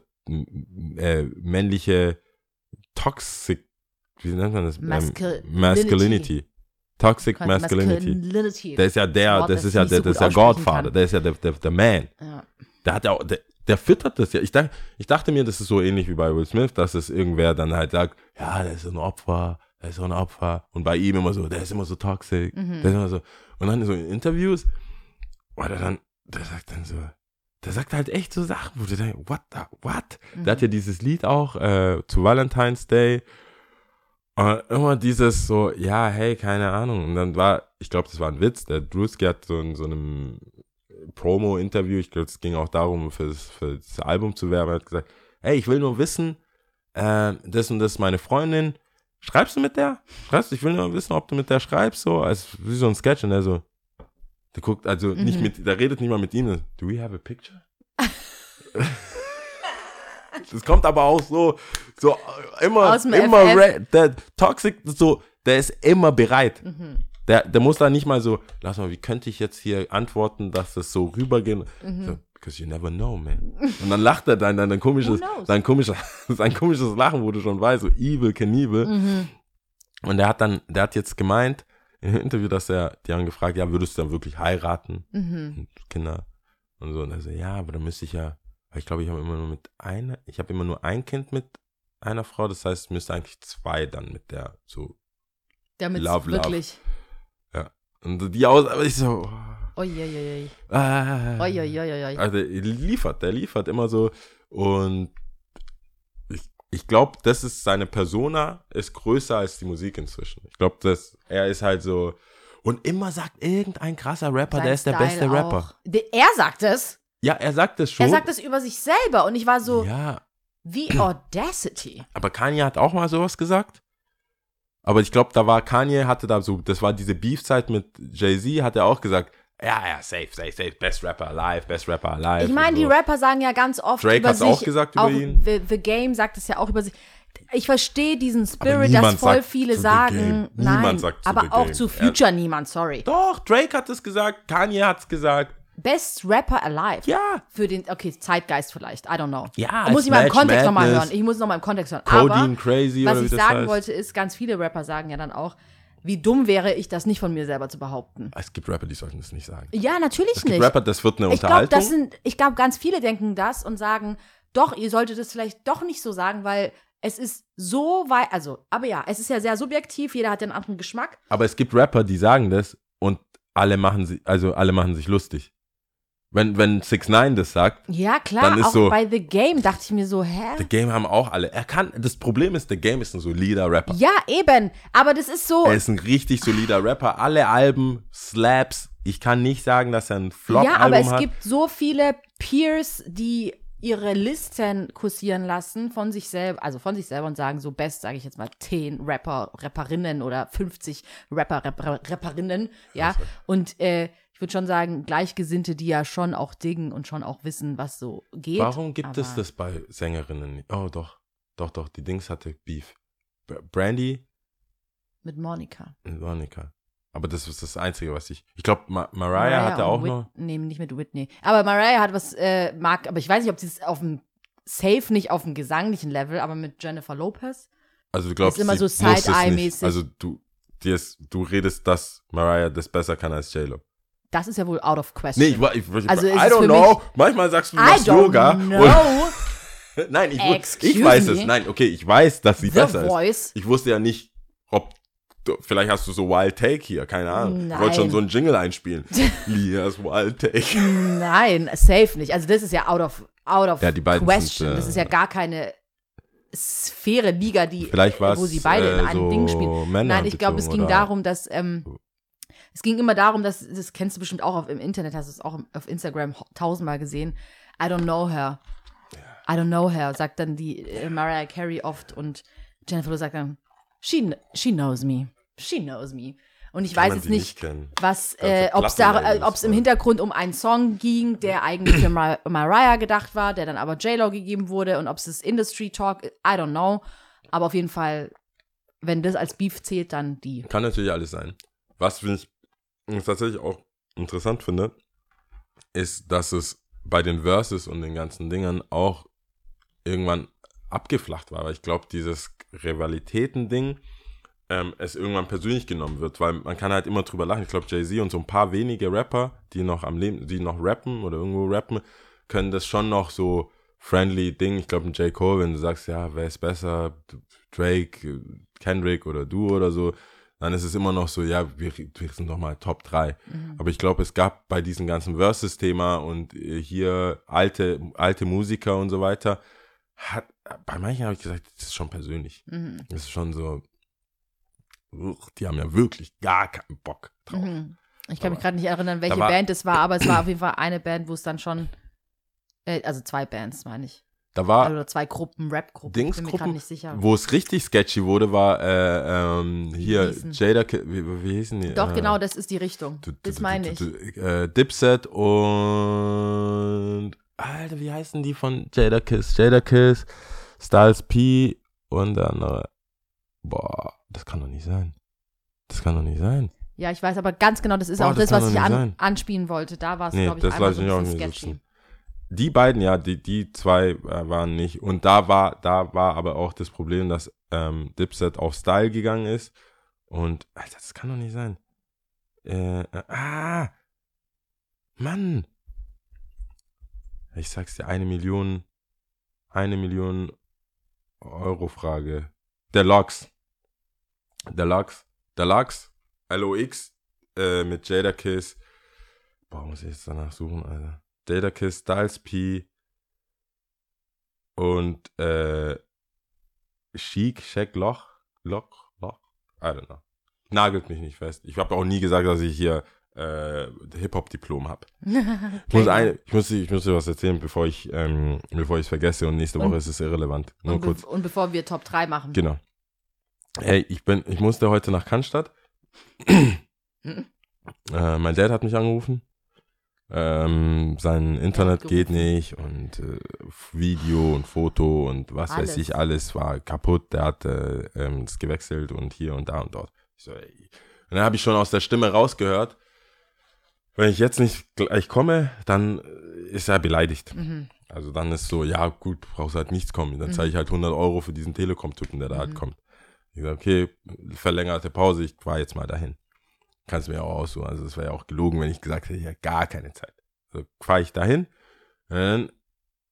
äh, männliche Toxic, wie nennt man das? Masculinity. Ähm, Masculinity. Toxic Masculinity. Masculinity. Der ist ja der, das das ist ja der, das ist ja Godfather, der ist ja der, der, der Man. ja. Der hat ja auch, der, der füttert das ja. Ich, dachte, ich dachte mir, das ist so ähnlich wie bei Will Smith, dass es irgendwer dann halt sagt, ja, der ist so ein Opfer, der ist so ein Opfer. Und bei ihm immer so, der ist immer so toxisch, Mhm. der ist immer so. Und dann so in Interviews, oder dann, der sagt dann so, der sagt halt echt so Sachen, wo du denkst, what the, what? Der hat ja dieses Lied auch äh, zu Valentine's Day. Und immer dieses so, ja, hey, keine Ahnung. Und dann war, ich glaube, das war ein Witz, der Drewski hat so in so einem Promo-Interview, ich glaube, es ging auch darum, für das, für das Album zu werben, er hat gesagt, hey, ich will nur wissen, äh, das und das ist meine Freundin, schreibst du mit der? Schreibst du, ich will nur wissen, ob du mit der schreibst, so, als wie so ein Sketch und er so, der guckt, also nicht Mhm. mit, der redet nicht mal mit ihm, do we have a picture? Das kommt aber auch so, so äh, immer, immer, FF. re- der Toxic, so, der ist immer bereit. Mhm. Der, der muss da nicht mal so, lass mal, wie könnte ich jetzt hier antworten, dass das so rübergehen? Mhm. So, Because you never know, man. Und dann lacht er dann, dann ein komisches, sein komisches, sein komisches Lachen, wo du schon weißt, so evil, Knievel. Mhm. Und der hat dann, der hat jetzt gemeint, im Interview, dass er, die haben gefragt, ja, würdest du dann wirklich heiraten? Mhm. Und Kinder und so. Und er so, ja, aber dann müsste ich ja, ich glaube, ich habe immer nur mit einer, ich habe immer nur ein Kind mit einer Frau, das heißt, es müsste eigentlich zwei dann mit der so. Damit Love, love. wirklich. Und die aus, aber ich so, Uiuiui. ah, Uiuiui. also der liefert, der liefert immer so und ich, ich glaube, das ist seine Persona ist größer als die Musik inzwischen. Ich glaube, dass er ist halt so und immer sagt irgendein krasser Rapper, Sein der ist der Style beste Rapper. Auch. Er sagt es. Ja, er sagt das schon. Er sagt es über sich selber. Und ich war so, ja, wie Audacity. aber Kanye hat auch mal sowas gesagt. Aber ich glaube, da war Kanye hatte da so, das war diese Beef-Zeit mit Jay-Z, hat er auch gesagt, ja, ja, safe, safe, safe, best Rapper alive, best Rapper alive. Ich meine, und die so. Rapper sagen ja ganz oft Drake über sich. auch gesagt über ihn. The, The Game sagt es ja auch über sich. Ich verstehe diesen Spirit, dass voll viele The sagen, nein, aber The auch Game. zu Future niemand, sorry. Doch, Drake hat es gesagt, Kanye hat es gesagt. Best Rapper alive. Ja. Für den, okay, Zeitgeist vielleicht, I don't know. Ja, muss ich mal im Match Kontext nochmal hören. Ich muss nochmal im Kontext hören. Codeine Aber Crazy was ich sagen heißt. wollte, ist, ganz viele Rapper sagen ja dann auch, wie dumm wäre ich, das nicht von mir selber zu behaupten. Es gibt Rapper, die sollten das nicht sagen. Ja, natürlich Es gibt nicht. Rapper, das wird eine ich Unterhaltung. das sind, ich glaube, ganz viele denken das und sagen, doch, ihr solltet es vielleicht doch nicht so sagen, weil es ist so weit, also, aber ja, es ist ja sehr subjektiv, jeder hat ja einen anderen Geschmack. aber es gibt Rapper, die sagen das und alle machen sie, also alle machen sich lustig. Wenn, wenn 6 9 das sagt, Ja, klar, Dann ist auch so- bei The Game dachte ich mir so, hä? The Game haben auch alle. Er kann, das Problem ist, The Game ist ein solider Rapper. Ja, eben. Aber das ist so. Er ist ein richtig solider Rapper. Alle Alben, Slaps. Ich kann nicht sagen, dass er ein Flop-Album ja, aber es hat. gibt so viele Peers, die ihre Listen kursieren lassen von sich selber, also von sich selber und sagen so best, sage ich jetzt mal, 10 Rapper, Rapperinnen oder 50 Rapper, Rapper Rapperinnen, ja. Und äh, ich würde schon sagen, Gleichgesinnte, die ja schon auch dingen und schon auch wissen, was so geht. Warum gibt es das bei Sängerinnen nicht? Oh, doch. Doch, doch. Die Dings hatte Beef. Brandy Mit Monika. und Monika. Aber das ist das Einzige, was ich. Ich glaube, Ma Mariah, hatte und auch Whit noch. Nee, nicht mit Whitney. Aber Mariah hat was, äh, mag, aber ich weiß nicht, ob sie es auf dem, safe nicht auf dem gesanglichen Level, aber mit Jennifer Lopez. Also du glaubst, Ist immer sie so Side-Eye-mäßig. Also du, dir ist, du redest, dass Mariah das besser kann als J-Lo. Das ist ja wohl out of question. Nee, ich, ich, ich Also I ist es don't know. Manchmal sagst du, du machst Yoga. know. Nein, ich, Excuse ich weiß me. es. Nein, okay, ich weiß, dass sie The besser ist. Voice. Ich wusste ja nicht, ob du, vielleicht hast du so Wild Take hier, keine Ahnung. Ich Nein. wollte schon so einen Jingle einspielen. Lias Wild Take. Nein, safe nicht. Also das ist ja out of, out of Ja, die beiden question. sind, äh, das ist ja gar keine Sphäre, Liga, die, wo sie beide in äh, einem so Ding spielen. Männer Nein, ich glaube, es ging darum, dass ähm, es ging immer darum, dass das kennst du bestimmt auch auf, im Internet, hast du es auch auf Instagram tausendmal gesehen. I don't know her. I don't know her, sagt dann die äh, Mariah Carey oft und Jennifer Lopez sagt dann, she, she knows me. She knows me. Und ich Kann weiß jetzt nicht, kennen. was, äh, ob es da, äh, im oder? Hintergrund um einen Song ging, der eigentlich für Mar Mariah gedacht war, der dann aber J-Lo gegeben wurde und ob es das Industry Talk, I don't know. Aber auf jeden Fall, wenn das als Beef zählt, dann die. Kann natürlich alles sein. Was finde ich tatsächlich auch interessant finde, ist, dass es bei den Verses und den ganzen Dingern auch irgendwann abgeflacht war. Weil ich glaube, dieses Rivalitäten-Ding ähm, es irgendwann persönlich genommen wird, weil man kann halt immer drüber lachen. Ich glaube, Jay-Z und so ein paar wenige Rapper, die noch am Leben, die noch rappen oder irgendwo rappen, können das schon noch so friendly Ding. Ich glaube, J. Cole, wenn du sagst, ja, wer ist besser, Drake, Kendrick oder du oder so, dann ist es immer noch so, ja, wir, wir sind doch mal Top 3. Aber ich glaube, es gab bei diesem ganzen Versus-Thema und äh, hier alte, alte Musiker und so weiter, hat, bei manchen habe ich gesagt, das ist schon persönlich. Mhm. Das ist schon so, uch, die haben ja wirklich gar keinen Bock drauf. Mhm. Ich kann mich Aber gerade nicht erinnern, welche war- Band es war, aber es war auf jeden Fall eine Band, wo es dann schon, äh, also zwei Bands, meine ich. Da war Oder zwei Gruppen, Rap-Gruppen. Dingsgruppen, nicht sicher. wo es richtig sketchy wurde, war äh, ähm, hier? Jada, wie, wie hießen die? Doch, äh, genau, das ist die Richtung. du- du- Das meine ich. du- äh, Dipset und Alter, wie heißen die von Jada Kiss? Jada Kiss, Styles P und dann äh, boah, das kann doch nicht sein. Das kann doch nicht sein. Ja, ich weiß aber ganz genau, das ist Boah, auch das das, was ich an, anspielen wollte. Da war es, Nee, glaube ich, das einmal so ein bisschen sketchy. sitzen. Die beiden, ja, die, die zwei äh, waren nicht. Und da war, da war aber auch das Problem, dass ähm, Dipset auf Style gegangen ist. Und, Alter, das kann doch nicht sein. Äh, äh, ah! Mann! Ich sag's dir, eine Million, eine Million Euro Frage. Der Lox. Der Lox. Der Lox. LOX. Äh, mit Jada Kiss. Boah, muss ich jetzt danach suchen, Alter. Jada Kiss, Styles P. Und, äh, Chic, Shaq, Loch, Loch, Loch. I don't know. Nagelt mich nicht fest. Ich habe auch nie gesagt, dass ich hier äh, Hip-Hop-Diplom habe. Ich muss, ein, ich, muss, ich muss dir was erzählen, bevor ich ähm, bevor ich es vergesse und nächste Und- Woche ist es irrelevant. Nur und, kurz. und bevor wir Top 3 machen. Genau. Hey, ich bin, ich musste heute nach Cannstatt. Mhm. äh, mein Dad hat mich angerufen. Ähm, sein Internet geht nicht und äh, Video und Foto und was weiß Alles. ich, alles war kaputt. Der hat äh, ähm, gewechselt und hier und da und dort. Ich so, ey. Und dann habe ich schon aus der Stimme rausgehört, wenn ich jetzt nicht gleich komme, dann äh, ist er beleidigt. Mhm. Also dann ist so, ja gut, brauchst halt nichts kommen. Dann Mhm. zahle ich halt 100 Euro für diesen Telekom-Typen, der da halt Mhm. kommt. Ich sage, okay, verlängerte Pause, ich fahre jetzt mal dahin. Kannst mir auch aussuchen. Also es wäre ja auch gelogen, wenn ich gesagt hätte, ich habe gar keine Zeit. Also fahre ich dahin. Dann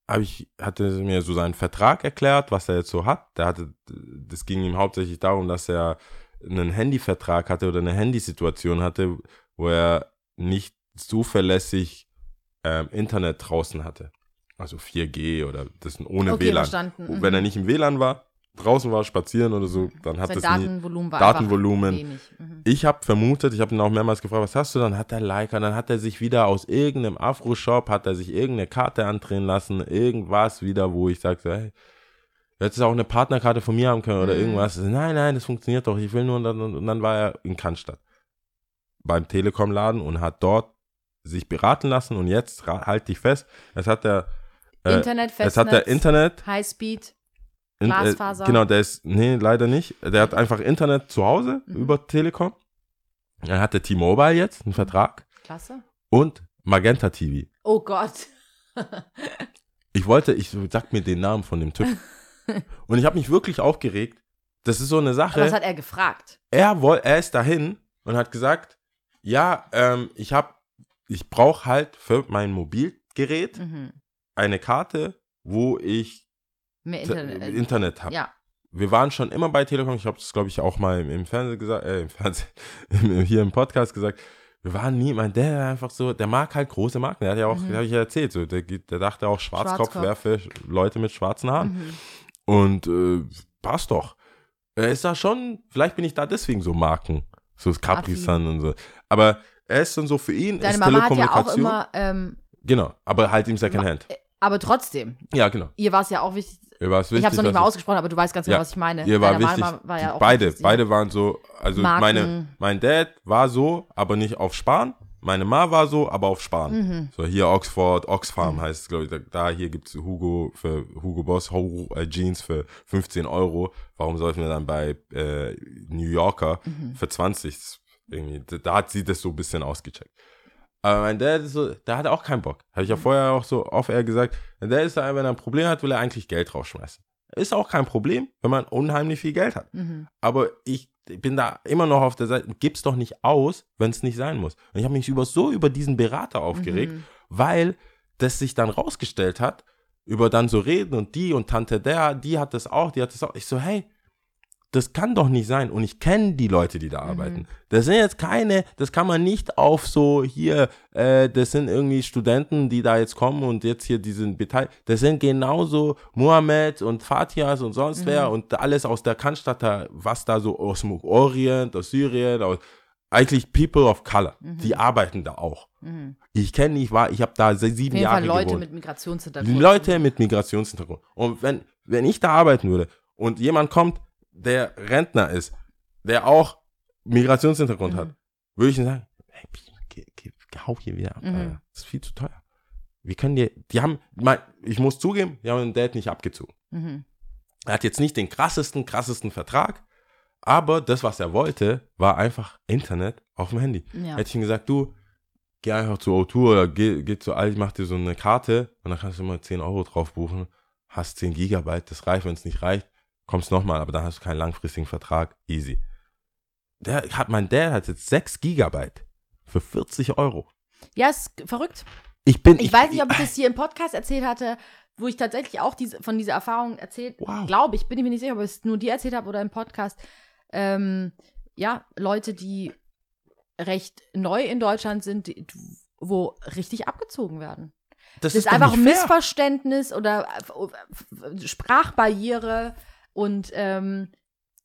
hab ich, hatte er mir so seinen Vertrag erklärt, was er jetzt so hat. Der hatte, das ging ihm hauptsächlich darum, dass er einen Handyvertrag hatte oder eine Handysituation hatte, wo er nicht zuverlässig ähm, Internet draußen hatte. Also 4G oder das ohne Okay, WLAN. verstanden. Wenn er nicht im WLAN war, draußen war, spazieren oder so, dann hat das nie. Datenvolumen war Datenvolumen. Mhm. Ich habe vermutet, ich habe ihn auch mehrmals gefragt, was hast du? Dann hat er Leica, dann hat er sich wieder aus irgendeinem Afro-Shop, hat er sich irgendeine Karte andrehen lassen, irgendwas wieder, wo ich sage, hey, du hättest auch eine Partnerkarte von mir haben können oder Mhm. irgendwas. Nein, nein, das funktioniert doch, ich will nur, und dann, und dann war er in Cannstatt beim Telekom-Laden und hat dort sich beraten lassen und jetzt halt dich fest, es hat der äh, Internet, es hat der Festnetz, Internet Highspeed. In- Glasfaser. Äh, genau, der ist, nee, leider nicht. Der hat einfach Internet zu Hause Mhm. über Telekom. Er hatte T-Mobile jetzt, einen Vertrag. Klasse. Und Magenta TV. Oh Gott. Ich wollte, ich sag mir den Namen von dem Typ. und ich habe mich wirklich aufgeregt. Das ist so eine Sache. was hat er gefragt? er, woll, er ist dahin und hat gesagt, ja, ähm, ich habe, ich brauche halt für mein Mobilgerät Mhm. eine Karte, wo ich Mehr Te- Internet. äh, Internet habe. Ja. wir waren schon immer bei Telekom, ich habe das glaube ich auch mal im, im Fernsehen gesagt, äh, im Fernsehen, hier im Podcast gesagt, wir waren nie, mein Dad war einfach so, der mag halt große Marken, der hat ja auch, Mhm. der habe ich ja erzählt, so, der, der dachte auch, Schwarzkopf, Schwarzkopf. wäre für Leute mit schwarzen Haaren. Mhm. Und äh, passt doch. Er ist da schon, vielleicht bin ich da deswegen so Marken, so Capri und so. Aber er ist dann so für ihn, Deine ist Mama hat ja auch Telekommunikation. immer, ähm, genau, aber halt im Secondhand. Aber trotzdem, Ja, genau. ihr war es ja auch wichtig. Ihr war es wichtig, ich habe es noch nicht mal es- ausgesprochen, aber du weißt ganz genau, Ja, was ich meine. Ihr war Deine wichtig. Mama war ja beide, wichtig. beide waren so, also Marken. meine, mein Dad war so, aber nicht auf Sparen. Meine Ma war so, aber auf Sparen. Mhm. So hier Oxford, Oxfam heißt es, glaube ich. Da, da hier gibt es Hugo für Hugo Boss Hugo, äh, Jeans für 15 Euro. Warum sollten wir dann bei äh, New Yorker Mhm. für 20? Das Irgendwie, da, da hat sie das so ein bisschen ausgecheckt. Aber mein Dad ist so, der hatte auch keinen Bock. Habe ich ja vorher auch so off air gesagt. Mein Dad ist da, wenn er ein Problem hat, will er eigentlich Geld rausschmeißen. Ist auch kein Problem, wenn man unheimlich viel Geld hat. Mhm. Aber ich bin da immer noch auf der Seite, gib's doch nicht aus, wenn es nicht sein muss. Und ich habe mich über, so über diesen Berater aufgeregt, Mhm. weil das sich dann rausgestellt hat, über dann so reden und die und Tante der, die hat das auch, die hat das auch. Ich so, hey, das kann doch nicht sein. Und ich kenne die Leute, die da Mhm. arbeiten. Das sind jetzt keine, das kann man nicht auf so hier, äh, das sind irgendwie Studenten, die da jetzt kommen und jetzt hier diesen beteiligt. Das sind genauso Mohammed und Fatias und sonst Mhm. wer und alles aus der Kannstadt, da, was da so aus dem Orient, aus Syrien, aus, eigentlich People of Color. Die arbeiten da auch. Mhm. Ich kenne, ich war, ich habe da se- Auf sieben jeden Jahre Fall Leute gewohnt. mit Migrationshintergrund. Leute mit Migrationshintergrund. Und wenn, wenn ich da arbeiten würde und jemand kommt, der Rentner ist, der auch Migrationshintergrund Mhm. hat, würde ich ihm sagen, hey, geh, geh, hau hier wieder ab. Mhm. Das ist viel zu teuer. Wir können dir, die haben, mein, ich muss zugeben, die haben den Dad nicht abgezogen. Mhm. Er hat jetzt nicht den krassesten, krassesten Vertrag, aber das, was er wollte, war einfach Internet auf dem Handy. Ja. Hätte ich ihm gesagt, du, geh einfach zu O2 oder geh, geh zu Aldi, mach dir so eine Karte und dann kannst du immer 10 Euro drauf buchen, hast 10 Gigabyte, das reicht, wenn es nicht reicht, kommst nochmal, aber dann hast du keinen langfristigen Vertrag, easy. Der hat, mein Dad hat jetzt 6 Gigabyte für 40 Euro. ja, ist verrückt. Ich bin, Ich, weiß nicht, ob ich das hier im Podcast erzählt hatte, wo ich tatsächlich auch diese, von dieser Erfahrung erzählt, Wow. glaube ich, bin ich mir nicht sicher, ob ich es nur dir erzählt habe oder im Podcast. Ähm, ja, Leute, die recht neu in Deutschland sind, die, wo richtig abgezogen werden. Das, ist, doch einfach ein. Missverständnis oder äh, Sprachbarriere und ähm,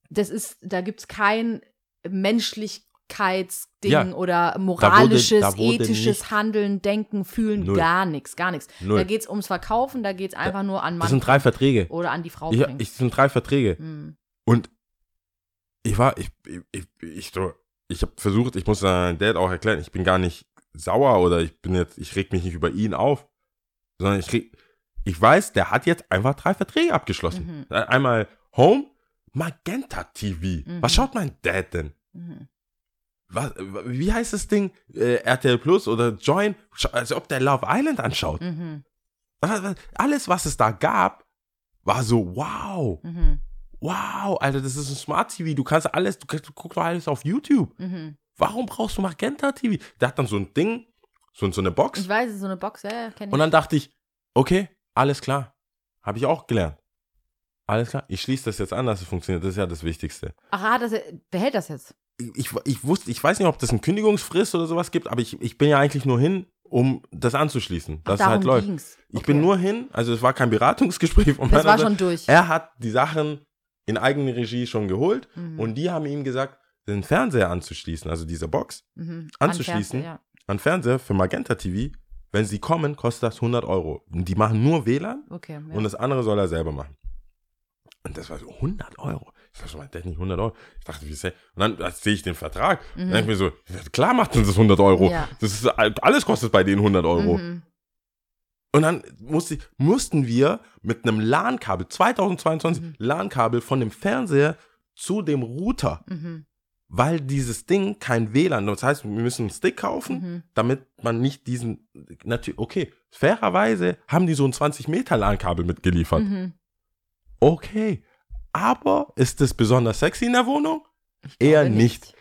das ist, da gibt es kein Menschlichkeitsding Ja, oder moralisches, da wurde ethisches nicht- Handeln, Denken, Fühlen, Null. gar nichts, gar nichts. Null. Da geht es ums Verkaufen, da geht es einfach nur an Das Mann sind drei Verträge. oder an die Frau Ich, bringen. ich, das sind drei Verträge. Hm. Und ich war, ich, ich, ich, ich, so, ich habe versucht, ich muss meinem Dad auch erklären, ich bin gar nicht sauer oder ich bin jetzt, ich reg mich nicht über ihn auf, sondern ich reg, ich weiß, der hat jetzt einfach drei Verträge abgeschlossen. Mhm. Einmal Home, Magenta TV. Mhm. Was schaut mein Dad denn? Mhm. Was, wie heißt das Ding? Äh, RTL Plus oder Join? Als ob der Love Island anschaut. Mhm. Alles, was es da gab, war so, wow, Mhm. wow, Alter, das ist ein Smart TV. Du kannst alles, du, du guckst doch alles auf YouTube. Mhm. Warum brauchst du Magenta TV? Der hat dann so ein Ding, so, so eine Box. Ich weiß, so eine Box, ja, ja kenne ich. Und dann dachte ich, okay, alles klar. Habe ich auch gelernt. Alles klar. Ich schließe das jetzt an, dass es funktioniert. Das ist ja das Wichtigste. Ach, ah, das, behält das jetzt? Ich, ich, wusste, ich weiß nicht, ob das eine Kündigungsfrist oder sowas gibt, aber ich, ich bin ja eigentlich nur hin, um das anzuschließen, dass es darum halt läuft. ging's. Ich Okay. bin nur hin, also es war kein Beratungsgespräch von Das war schon durch. Er hat die Sachen in eigene Regie schon geholt Mhm. und die haben ihm gesagt, den Fernseher anzuschließen, also diese Box Mhm. anzuschließen. An Fernseher, an Fernseher für Magenta TV. Wenn sie kommen, kostet das 100 Euro. Die machen nur WLAN ja. Okay. Ja. und das andere soll er selber machen. Und das war so 100 Euro. Ich dachte, mein Dad nicht 100 Euro. Ich dachte, wie ist der? Und dann sehe ich den Vertrag. Dann denke ich mir so, klar macht uns das 100 Euro. Ja. Das ist, alles kostet bei denen 100 Euro. Mhm. Und dann musste, mussten wir mit einem LAN-Kabel, 2022, Mhm. LAN-Kabel von dem Fernseher zu dem Router, Mhm. weil dieses Ding kein WLAN, das heißt, wir müssen einen Stick kaufen, Mhm. damit man nicht diesen, natürlich, okay, fairerweise haben die so ein 20 Meter LAN-Kabel mitgeliefert. Mhm. Okay, aber ist das besonders sexy in der Wohnung? Eher glaube nicht.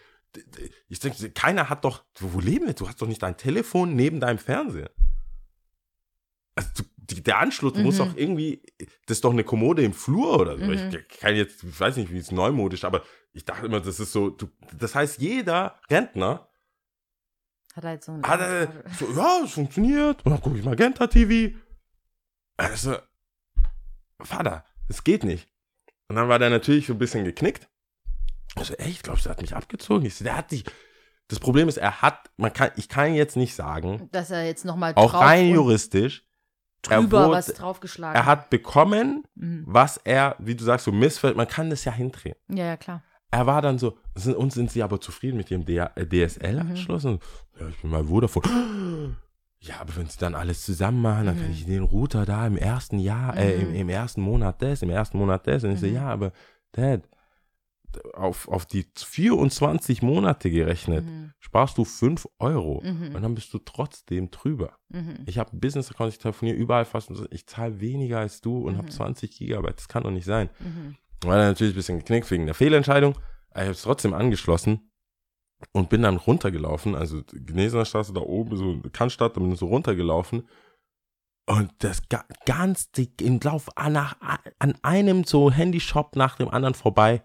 Ich denke, keiner hat doch, wo leben wir? Du hast doch nicht dein Telefon neben deinem Fernseher. Also du, die, der Anschluss muss Mhm. doch irgendwie, das ist doch eine Kommode im Flur oder so. Mhm. Ich kann jetzt, ich weiß nicht, wie es neumodisch, aber ich dachte immer, das ist so, du, das heißt, jeder Rentner Hat jetzt so ein. hat er so, ja, es funktioniert. Und dann gucke ich Magenta TV. Also, Vater, das geht nicht. Und dann war der natürlich so ein bisschen geknickt. Also, echt, glaubst du, der hat mich abgezogen? Ich so, der hat dich. Das Problem ist, er hat, man kann, ich kann jetzt nicht sagen, Dass er jetzt nochmal auch rein juristisch, er drüber wurde- was draufgeschlagen er hat bekommen, Mhm. was er, wie du sagst, so missfällt. Man kann das ja hindrehen. Ja, ja, klar. Er war dann so, sind, und sind sie aber zufrieden mit dem Mhm. DSL-Anschluss? Und, Ja, ich bin mal Vodafone. Ja, aber wenn sie dann alles zusammen machen, dann kann Mhm. ich den Router da im ersten Jahr, äh, im, Mhm. im ersten Monat das, im ersten Monat das. Und ich so, Mhm. ja, aber Dad, auf, auf die 24 Monate gerechnet, Mhm. sparst du 5 Euro. Mhm. Und dann bist du trotzdem drüber. Mhm. Ich habe einen Business-Account, ich telefoniere überall fast und so, ich zahle weniger als du und Mhm. habe 20 Gigabyte. Das kann doch nicht sein. Mhm. War dann natürlich ein bisschen geknickt wegen der Fehlentscheidung. Ich habe es trotzdem angeschlossen und bin dann runtergelaufen. Also Gnesener Straße da oben, so Cannstatt, da bin ich so runtergelaufen. Und das ga, ganz dick im Lauf an, nach, an einem so Handyshop nach dem anderen vorbei.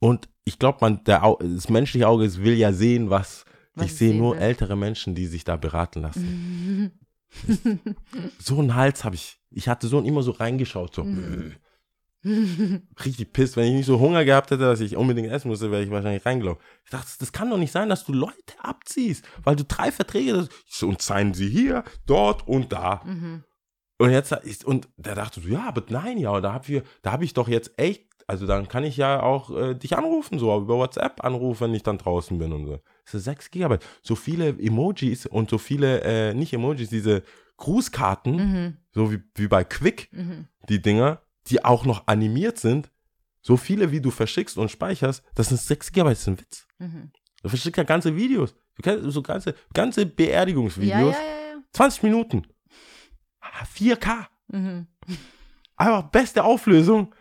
Und ich glaube, man, der, Au- das menschliche Auge will ja sehen, was. Was ich sehe nur will. ältere Menschen, die sich da beraten lassen. Mhm. So einen Hals habe ich. Ich hatte so immer so reingeschaut, so. Richtig pisst. Wenn ich nicht so Hunger gehabt hätte, dass ich unbedingt essen musste, wäre ich wahrscheinlich reingelaufen. Ich dachte, das kann doch nicht sein, dass du Leute abziehst, weil du drei Verträge hast. Und zeigen sie hier, dort und da. Mhm. Und jetzt ist, und der dachte so, ja, aber nein, ja, da hab ich, da habe ich doch jetzt echt, also dann kann ich ja auch äh, dich anrufen, so über WhatsApp anrufen, wenn ich dann draußen bin und so. Das ist 6 Gigabyte. So viele Emojis und so viele, äh, nicht Emojis, diese Grußkarten, Mhm. so wie, wie bei Quick, Mhm. die Dinger, die auch noch animiert sind, so viele wie du verschickst und speicherst, das sind 6 Gigabyte, das ist ein Witz. Mhm. Du verschickst ja ganze Videos. So ganze, ganze Beerdigungsvideos. ja, ja, ja. 20 Minuten. Ah, 4K. Mhm. Einfach beste Auflösung.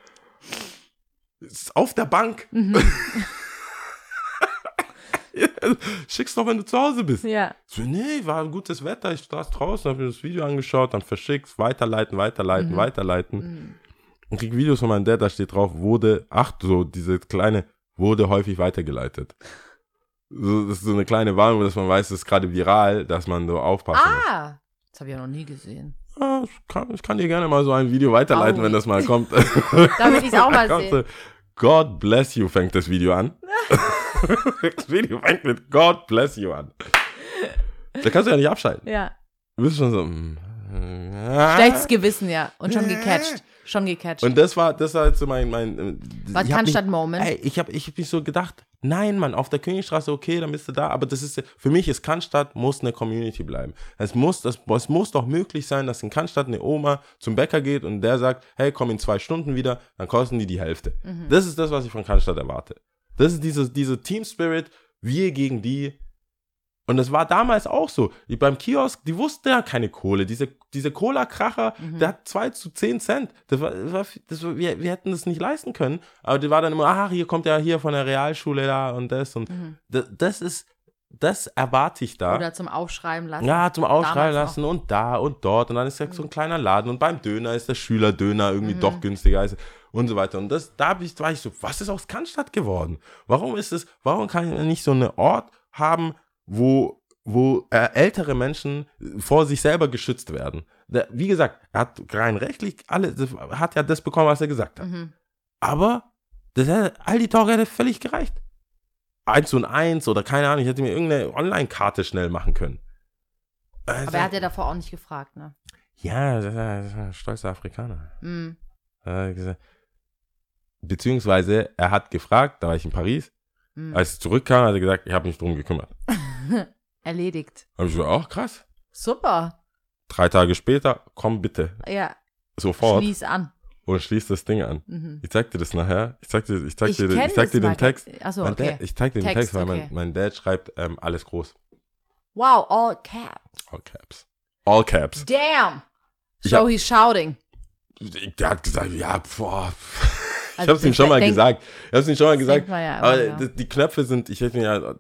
Ist auf der Bank. Mhm. Schick's doch, wenn du zu Hause bist. Ja. So, nee, war ein gutes Wetter, ich saß draußen, hab mir das Video angeschaut, dann verschickt, weiterleiten, weiterleiten, Mhm. weiterleiten. Und krieg Videos von meinem Dad, da steht drauf, wurde, ach, so, diese kleine, wurde häufig weitergeleitet. So, das ist so eine kleine Warnung, dass man weiß, das ist gerade viral, dass man so aufpassen muss. Ah, das habe ich ja noch nie gesehen. Ah, ich, kann, ich kann dir gerne mal so ein Video weiterleiten, Au. wenn das mal kommt. Damit ich's auch mal Da sehe. kommt so, God bless you fängt das Video an. das Video fängt mit God bless you an. Da kannst du ja nicht abschalten. Ja. Du bist schon so. mm. Schlechtes Gewissen, ja. Und schon gecatcht. Schon gecatcht. Und das war, das war jetzt so mein, mein äh, War ich hab mich- Cannstatt-Moment. Ey, ich habe ich hab mich so gedacht, nein, Mann, auf der Königstraße, okay, dann bist du da, aber das ist, für mich ist Cannstatt, muss eine Community bleiben. Es muss, das, es muss doch möglich sein, dass in Cannstatt eine Oma zum Bäcker geht und der sagt, hey, komm in zwei Stunden wieder, dann kosten die die Hälfte. Mhm. Das ist das, was ich von Cannstatt erwarte. Das ist diese, diese Team Spirit, wir gegen die. Und das war damals auch so. Die, beim Kiosk, die wussten ja keine Kohle. Diese, diese Cola-Kracher, Mhm. der hat 2 zu 10 Cent. Das war, das war, das war, wir, wir hätten das nicht leisten können. Aber die war dann immer, ach, hier kommt ja hier von der Realschule da und das. Und Mhm. das, das ist, das erwarte ich da. Oder zum Aufschreiben lassen. Ja, zum Ausschreiben Damals lassen und da und dort. Und dann ist ja so ein kleiner Laden. Und beim Döner ist der Schülerdöner irgendwie Mhm. doch günstiger als und so weiter. Und das, da ich, war ich so, was ist aus Cannstatt geworden? Warum ist es, warum kann ich nicht so einen Ort haben, wo, wo äh, ältere Menschen vor sich selber geschützt werden. Der, wie gesagt, er hat rein rechtlich alle, das, hat ja das bekommen, was er gesagt hat. Mhm. Aber das hätte, all die Talk hätte völlig gereicht. Eins und eins oder keine Ahnung, ich hätte mir irgendeine Online-Karte schnell machen können. Also, Aber er hat ja davor auch nicht gefragt, ne? ja, das ist ein, stolzer Afrikaner. Mhm. Beziehungsweise, er hat gefragt, da war ich in Paris, Mhm. als ich zurückkam, hat er gesagt, ich habe mich drum gekümmert. Erledigt. Habe ich so, auch krass. Super. Drei Tage später, komm bitte, Ja, sofort schließ an. und schließ das Ding an. Mhm. Ich zeig dir das nachher. Ich zeig dir, ich zeig Ich dir, ich zeig dir den. Text. Achso, Mein okay. Dad, ich zeig dir den Text, Text, weil okay. mein, mein Dad schreibt ähm, alles groß. Wow, all caps. All caps. All caps. Damn. So hab- he's shouting. Der hat gesagt, ja, boah. Ich Also hab's ihm schon mal denk- gesagt. Ich hab's ihm schon mal gesagt. ja aber ja. die, Knöpfe sind, ich hätte mir ja,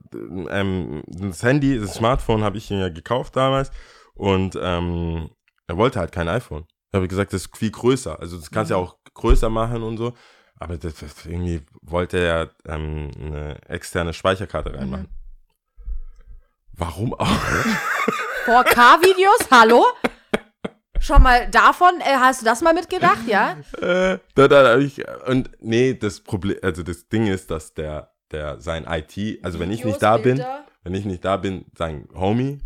ähm, das Handy, das Smartphone habe ich ihm ja gekauft damals und ähm, er wollte halt kein iPhone. Ich habe gesagt, das ist viel größer. Also das kannst du ja auch größer machen und so. Aber das, das irgendwie wollte er ähm, eine externe Speicherkarte reinmachen. Warum auch? 4K-Videos, hallo? Schon mal davon, äh, hast du das mal mitgedacht, ja? äh, da, da, hab ich, und nee, das Problem, also das Ding ist, dass der, der sein IT, also wenn ich nicht da bin, wenn ich nicht da bin, sein Homie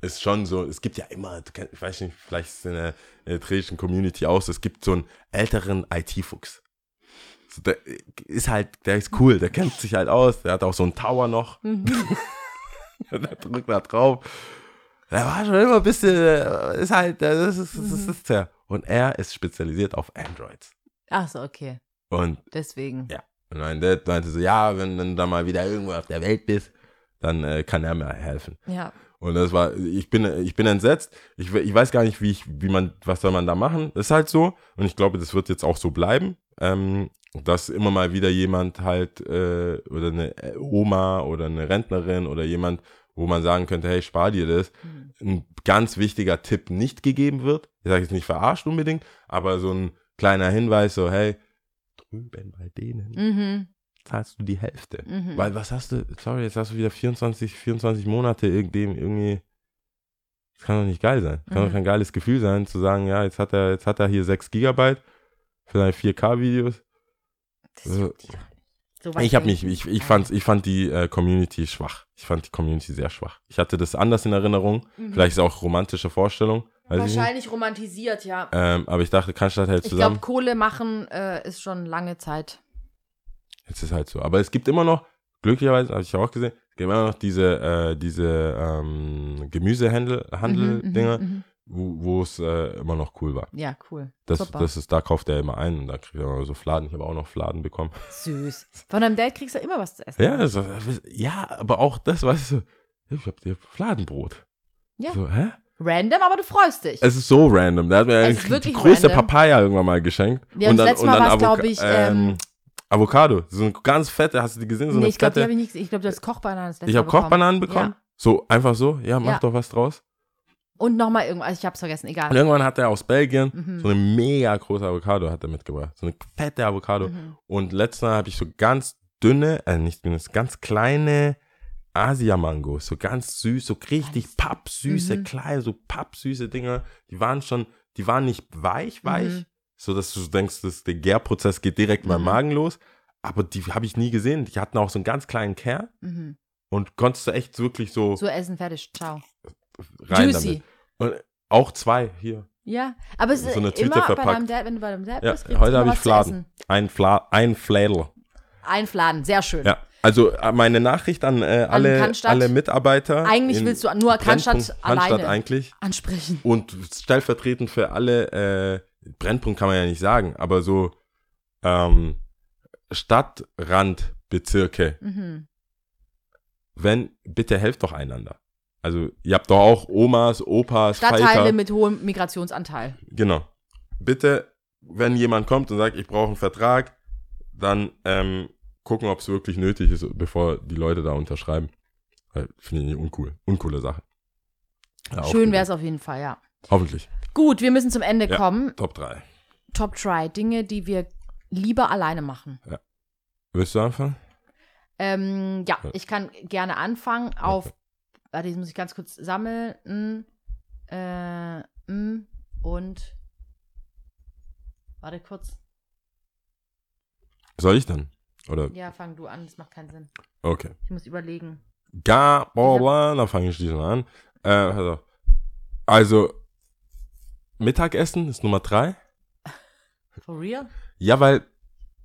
ist schon so, es gibt ja immer, ich weiß nicht, vielleicht ist es in der eritreischen Community auch so, es gibt so einen älteren IT-Fuchs. So, der ist halt, der ist cool, der kennt sich halt aus, der hat auch so einen Tower noch. der drückt da drauf. Der war schon immer ein bisschen, äh, ist halt, das ist, das ist, das ist der. Und er ist spezialisiert auf Androids. Ach so, okay. Und Deswegen. ja. Und mein Dad meinte so, ja, wenn du dann mal wieder irgendwo auf der Welt bist, dann äh, kann er mir helfen. Ja. Und das war, ich bin, ich bin entsetzt. Ich, ich weiß gar nicht, wie ich, wie man, was soll man da machen? Das ist halt so. Und ich glaube, das wird jetzt auch so bleiben, ähm, dass immer mal wieder jemand halt, äh, oder eine Oma oder eine Rentnerin oder jemand, wo man sagen könnte, hey, spar dir das, ein ganz wichtiger Tipp nicht gegeben wird. Ich sage jetzt nicht verarscht unbedingt, aber so ein kleiner Hinweis, so, hey, drüben bei denen Mhm. zahlst du die Hälfte. Mhm. Weil was hast du, sorry, jetzt hast du wieder 24, 24 Monate irgendem irgendwie. Das kann doch nicht geil sein. Kann Mhm. doch kein geiles Gefühl sein, zu sagen, ja, jetzt hat er, jetzt hat er hier 6 Gigabyte für seine 4K-Videos. Das dich. So Ich habe mich, ich, ich, fand, ich fand die äh, Community schwach. Ich fand die Community sehr schwach. Ich hatte das anders in Erinnerung. Vielleicht ist es auch romantische Vorstellung. Ich. Mhm. Wahrscheinlich romantisiert, ja. Ähm, aber ich dachte, Cannstatt hält Ich zusammen. glaube, Kohle machen äh, ist schon lange Zeit. Jetzt ist halt so. Aber es gibt immer noch, glücklicherweise habe ich ja auch gesehen, es gibt immer noch diese, äh, diese ähm, Gemüsehändel, Handel-Dinger, Mhm, mhm. Wo es äh, immer noch cool war. Ja, cool. Das, Super. das ist, da kauft er immer ein und da kriegt er immer so Fladen. Ich habe auch noch Fladen bekommen. Süß. Von deinem Dad kriegst du immer was zu essen. Ja, das, ja, aber auch das, weißt du, ich habe dir Fladenbrot. Ja. So, hä? Random, aber du freust dich. Es ist so random. Der hat mir Es wirklich größte random. Papaya irgendwann mal geschenkt. Ja, und das letzte Mal war's, Avoca- glaub ich, ähm, Avocado. So eine ganz fette, hast du die gesehen? So nee, eine ich glaube, die habe ich nicht. Ich glaube, du hast Kochbananen das letzte Ich habe bekommen. Kochbananen bekommen. So, einfach so. Ja, mach Ja. doch was draus. Und nochmal irgendwas. Also ich habe es vergessen, egal. Und irgendwann hat er aus Belgien Mhm. so eine mega große Avocado hat er mitgebracht. So eine fette Avocado. Mhm. Und letztes Mal habe ich so ganz dünne, äh, nicht dünne, ganz kleine Asia-Mangos. So ganz süß, so richtig pappsüße, Mhm. kleine, so pappsüße Dinger. Die waren schon, die waren nicht weich, weich. Mhm. So dass du denkst, dass der Gärprozess geht direkt beim Mhm. Magen los. Aber die habe ich nie gesehen. Die hatten auch so einen ganz kleinen Kern. Mhm. Und konntest du echt wirklich so, So essen, fertig. Ciao. rein Juicy. damit. Und auch zwei hier. Ja, aber es ist So eine Tüte immer bei deinem Dad, wenn du bei deinem Dad Ja, bist, gibt's heute habe ich Fladen. Ein, Fla ein Flädel. Ein Fladen, sehr schön. Ja, also äh, meine Nachricht an, äh, alle, Cannstatt. alle Mitarbeiter. Eigentlich willst du nur Cannstatt Brennpunkt alleine eigentlich. ansprechen. Und stellvertretend für alle, äh, Brennpunkt kann man ja nicht sagen, aber so ähm, Stadtrandbezirke, Mhm. wenn, bitte helft doch einander. Also ihr habt doch auch Omas, Opas, Stadtteile Falter. mit hohem Migrationsanteil. Genau. Bitte, wenn jemand kommt und sagt, ich brauche einen Vertrag, dann ähm, gucken, ob es wirklich nötig ist, bevor die Leute da unterschreiben. Finde ich uncool. Uncoole Sache. Ja, Schön wäre es. auf jeden Fall, ja. Hoffentlich. Gut, wir müssen zum Ende Ja. kommen. Top 3. Top Try, Dinge, die wir lieber alleine machen. Willst du anfangen? Ähm, ja, Ja. ich kann gerne anfangen. Auf warte, jetzt muss ich ganz kurz sammeln. Mm, äh, mm, und. Warte kurz. Soll ich dann? Oder? Ja, fang du an, das macht keinen Sinn. Okay. Ich muss überlegen. Gar, bla, bla, dann fange ich diesmal an. Äh, also, also, Mittagessen ist Nummer drei. For real? Ja, weil,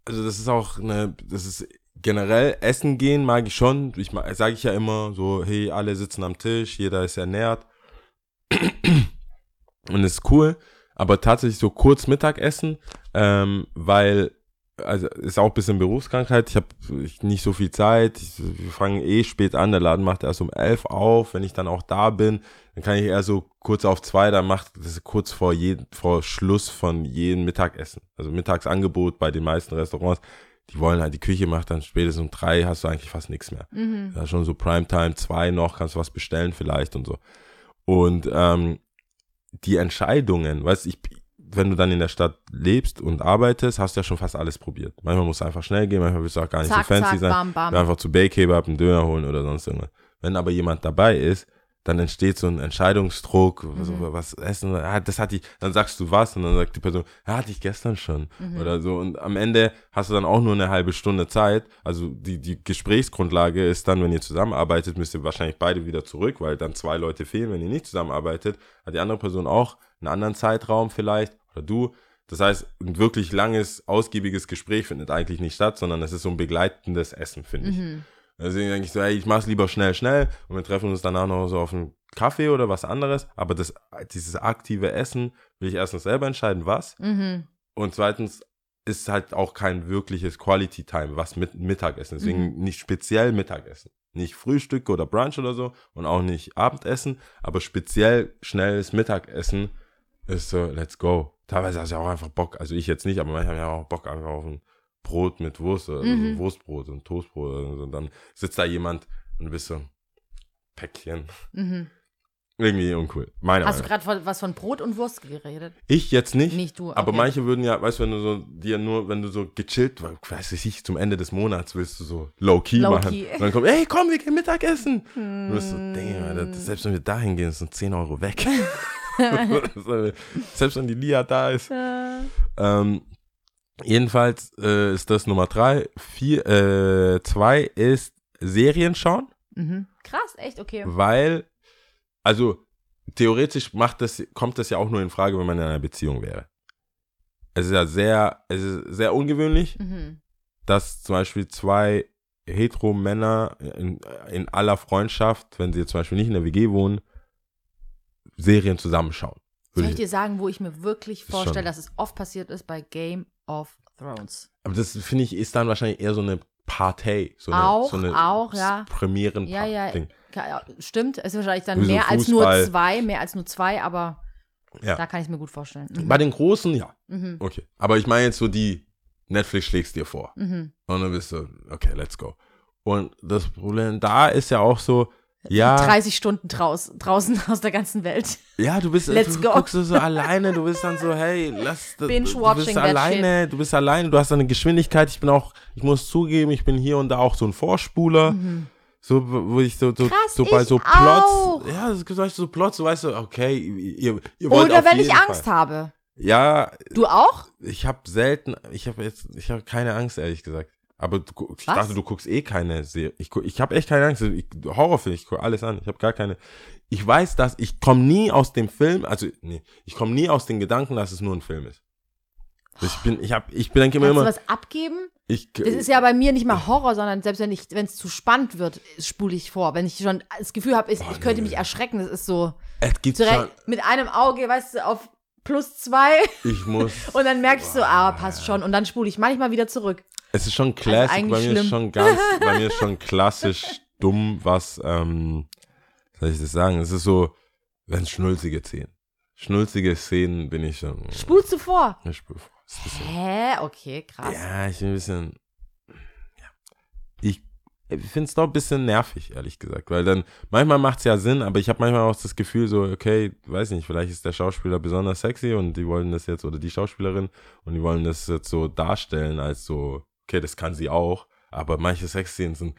also das ist auch eine, das ist generell Essen gehen mag ich schon. Ich sage ich ja immer so, hey, alle sitzen am Tisch, jeder ist ernährt. Und ist cool. Aber tatsächlich so kurz Mittagessen, ähm, weil also ist auch ein bisschen Berufskrankheit. Ich habe nicht so viel Zeit. Ich, wir fangen eh spät an. Der Laden macht erst um elf auf. Wenn ich dann auch da bin, dann kann ich eher so kurz auf zwei. Dann macht das kurz vor, jeden, vor Schluss von jedem Mittagessen. Also Mittagsangebot bei den meisten Restaurants. Die wollen halt, die Küche macht dann spätestens um drei, hast du eigentlich fast nichts mehr. Mhm. Ja, schon so Primetime, zwei noch, kannst du was bestellen vielleicht und so. Und ähm, die Entscheidungen, weißt ich, wenn du dann in der Stadt lebst und arbeitest, hast du ja schon fast alles probiert. Manchmal musst du einfach schnell gehen, manchmal willst du auch gar nicht Zack, so fancy zack, sein. bam, bam. Einfach zu Baykebab einen Döner holen oder sonst irgendwas. Wenn aber jemand dabei ist, dann entsteht so ein Entscheidungsdruck, Mhm. so, was essen, ah, das hat die, dann sagst du was und dann sagt die Person, ja, hatte ich gestern schon Mhm. oder so und am Ende hast du dann auch nur eine halbe Stunde Zeit, also die, die Gesprächsgrundlage ist dann, wenn ihr zusammenarbeitet, müsst ihr wahrscheinlich beide wieder zurück, weil dann zwei Leute fehlen, wenn ihr nicht zusammenarbeitet, hat die andere Person auch einen anderen Zeitraum vielleicht oder du, das heißt, ein wirklich langes, ausgiebiges Gespräch findet eigentlich nicht statt, sondern es ist so ein begleitendes Essen, finde ich. Mhm. Deswegen denke ich so, ey, ich mach's lieber schnell, schnell und wir treffen uns danach noch so auf einen Kaffee oder was anderes. Aber das, dieses aktive Essen will ich erstens selber entscheiden, was. Mhm. Und zweitens ist halt auch kein wirkliches Quality Time, was mit Mittagessen. Deswegen nicht speziell Mittagessen. Nicht Frühstück oder Brunch oder so und auch nicht Abendessen, aber speziell schnelles Mittagessen ist so, let's go. Teilweise hast du ja auch einfach Bock, also ich jetzt nicht, aber manchmal habe ich auch Bock einfach auf ein Brot mit Wurst, oder Mhm. Wurstbrot und Toastbrot oder so. Und dann sitzt da jemand und du bist so, Päckchen. Mhm. Irgendwie uncool. Meine Hast du Meinung. gerade was von Brot und Wurst geredet? Ich jetzt nicht. Nicht du, Aber okay. manche würden ja, weißt du, wenn du so dir nur, wenn du so gechillt, weiß ich nicht, zum Ende des Monats willst du so low-key Low-key. machen. Und dann kommt, ey, komm, wir gehen Mittagessen. Und du bist so, Digga, Alter, selbst wenn wir dahin gehen, sind 10 Euro weg. selbst wenn die Lia da ist. Ähm, jedenfalls äh, ist das Nummer drei. Vier, äh, zwei ist Serien schauen, Mhm. Krass, echt, okay. weil, also theoretisch macht das, kommt das ja auch nur in Frage, wenn man in einer Beziehung wäre. Es ist ja sehr, es ist sehr ungewöhnlich, Mhm. dass zum Beispiel zwei Hetero-Männer in, in aller Freundschaft, wenn sie jetzt zum Beispiel nicht in der WG wohnen, Serien zusammenschauen. Soll ich dir sagen, wo ich mir wirklich vorstelle, schon- dass es oft passiert ist bei Game of Thrones? Aber das finde ich ist dann wahrscheinlich eher so eine Partei, so eine, Auch, so eine auch, ja. Premieren Ja, ja, ja, stimmt. Es ist wahrscheinlich dann so mehr als nur zwei, mehr als nur zwei, aber Ja. da kann ich es mir gut vorstellen. Mhm. Bei den Großen, ja. Mhm. Okay. Aber ich meine jetzt so die Netflix schlägst dir vor. Mhm. Und dann bist du, okay, let's go. Und das Problem da ist ja auch so, ja, 30 Stunden draus, draußen aus der ganzen Welt. ja, du bist, Let's du guckst du so alleine, du bist dann so, hey, lass, du Binge-watching bist alleine, du bist alleine, du hast eine Geschwindigkeit, ich bin auch, ich muss zugeben, ich bin hier und da auch so ein Vorspuler. So, wo ich so, so, Mhm. Krass, so bei so auch. Plots, ja, das ist so Plots, so weißt du, okay, ihr, ihr wollt Oder wenn ich jeden Angst Fall. habe. Ja, Du auch? ich habe selten, ich habe jetzt, ich habe keine Angst, ehrlich gesagt. Aber du, ich Was? dachte, du guckst eh keine Serie. Ich, ich habe echt keine Angst. Ich, Horrorfilm, ich gucke alles an. Ich habe gar keine. Ich weiß, dass ich komme nie aus dem Film, also nee, ich komme nie aus den Gedanken, dass es nur ein Film ist. Ich bin, ich habe, ich denke mir Kannst du immer, was abgeben? ich, Das ist ja bei mir nicht mal Horror, sondern selbst wenn ich, wenn es zu spannend wird, spule ich vor. Wenn ich schon das Gefühl habe, ich, ich könnte mich erschrecken, das ist so es gibt schon, direkt mit einem Auge, weißt du, auf plus zwei ich muss, und dann merke ich so, ah, passt schon. Und dann spule ich manchmal wieder zurück. Es ist schon Classic, eigentlich bei mir ist schlimm. schon ganz, bei mir ist schon klassisch dumm, was, ähm, soll ich das sagen? Es ist so, wenn schnulzige Szenen. Schnulzige Szenen bin ich schon. Spulst du vor? Ich spür vor. Ist Hä? Okay, krass. Ja, ich bin ein bisschen. Ja. Ich, ich finde es doch ein bisschen nervig, ehrlich gesagt. Weil dann, manchmal macht es ja Sinn, aber ich habe manchmal auch das Gefühl, so, okay, weiß nicht, vielleicht ist der Schauspieler besonders sexy und die wollen das jetzt, oder die Schauspielerin, und die wollen das jetzt so darstellen, als so, okay, das kann sie auch. Aber manche Sexszenen sind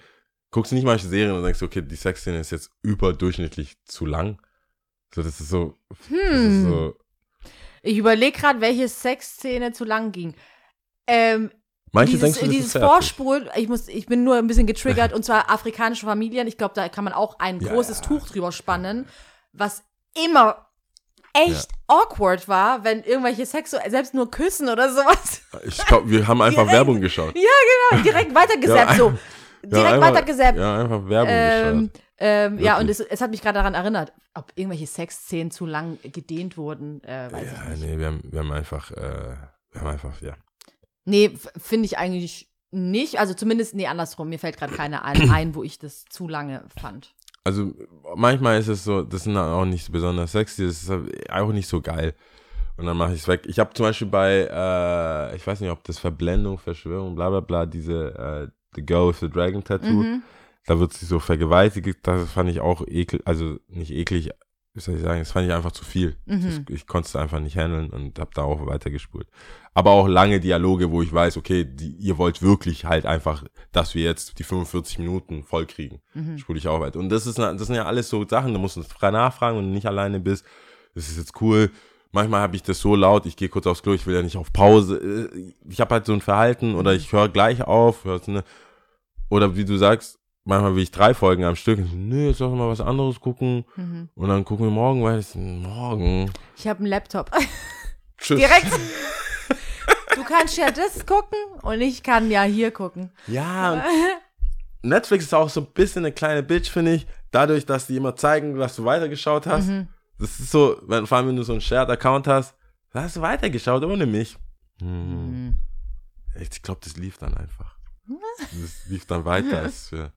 guckst nicht manche Serien und denkst, okay, die Sexszene ist jetzt überdurchschnittlich zu lang. So, das ist so, das ist Hm. so, Ich überlege gerade, welche Sexszene zu lang ging. Ähm, manche dieses du, das dieses. Vorspulen, ich, muss, ich bin nur ein bisschen getriggert, und zwar afrikanische Familien. Ich glaube, da kann man auch ein Ja, großes ja. Tuch drüber spannen, was immer echt awkward war, wenn irgendwelche Sexu selbst nur küssen oder sowas. Ich glaube, wir haben einfach Direkt. Werbung geschaut. ja, genau, direkt weitergesappt, Ja, so. Ja, Direkt einfach, weitergesappt. Ja, einfach Werbung Ähm, geschaut. ähm, ja, und es, es hat mich gerade daran erinnert, ob irgendwelche Sexszenen zu lang gedehnt wurden, äh, weiß Ja, ich nicht. nee, wir haben, wir haben einfach, äh, wir haben einfach, ja. Nee, finde ich eigentlich nicht. Also zumindest, nee, andersrum. Mir fällt gerade keine ein, ein, wo ich das zu lange fand. Also manchmal ist es so, das sind dann auch nicht so besonders sexy, das ist auch nicht so geil. Und dann mache ich es weg. Ich habe zum Beispiel bei, äh, ich weiß nicht, ob das Verblendung, Verschwörung, bla bla bla, diese äh, The Girl with the Dragon Tattoo, Mhm. da wird sie so vergewaltigt, das fand ich auch ekel, also nicht eklig, wie soll ich sagen, das fand ich einfach zu viel. Mhm. Das, ich konnte es einfach nicht handeln und habe da auch weitergespult. Aber auch lange Dialoge, wo ich weiß, okay, die, ihr wollt wirklich halt einfach, dass wir jetzt die 45 Minuten voll kriegen. Mhm. Spule ich auch weiter. Und das, ist, das sind ja alles so Sachen, da musst du frei nachfragen, du nicht alleine bist. Das ist jetzt cool. Manchmal habe ich das so laut, ich gehe kurz aufs Klo, ich will ja nicht auf Pause. Äh, Ich habe halt so ein Verhalten oder ich höre gleich auf. eine- Oder wie du sagst, manchmal will ich drei Folgen am Stück. Nö, jetzt lass mal was anderes gucken. Mhm. Und dann gucken wir morgen, weil es morgen. Ich habe einen Laptop. Tschüss. Direkt. Du kannst ja das gucken und ich kann ja hier gucken. Ja, Netflix ist auch so ein bisschen eine kleine Bitch, finde ich. Dadurch, dass die immer zeigen, was du weitergeschaut hast. Mhm. Das ist so, wenn, vor allem wenn du so einen Shared-Account hast, da hast du weitergeschaut ohne mich. Hm. Mhm. Ich glaube, das lief dann einfach. Das lief dann weiter als für.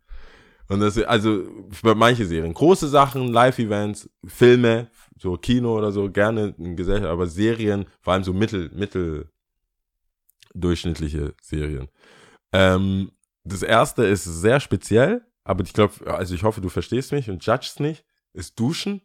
Und das, also für manche Serien, große Sachen, Live-Events, Filme, so Kino oder so, gerne in Gesellschaft, aber Serien, vor allem so mittel, mittel durchschnittliche Serien. Ähm, das erste ist sehr speziell, aber ich glaube, also ich hoffe, du verstehst mich und judgst nicht, ist Duschen.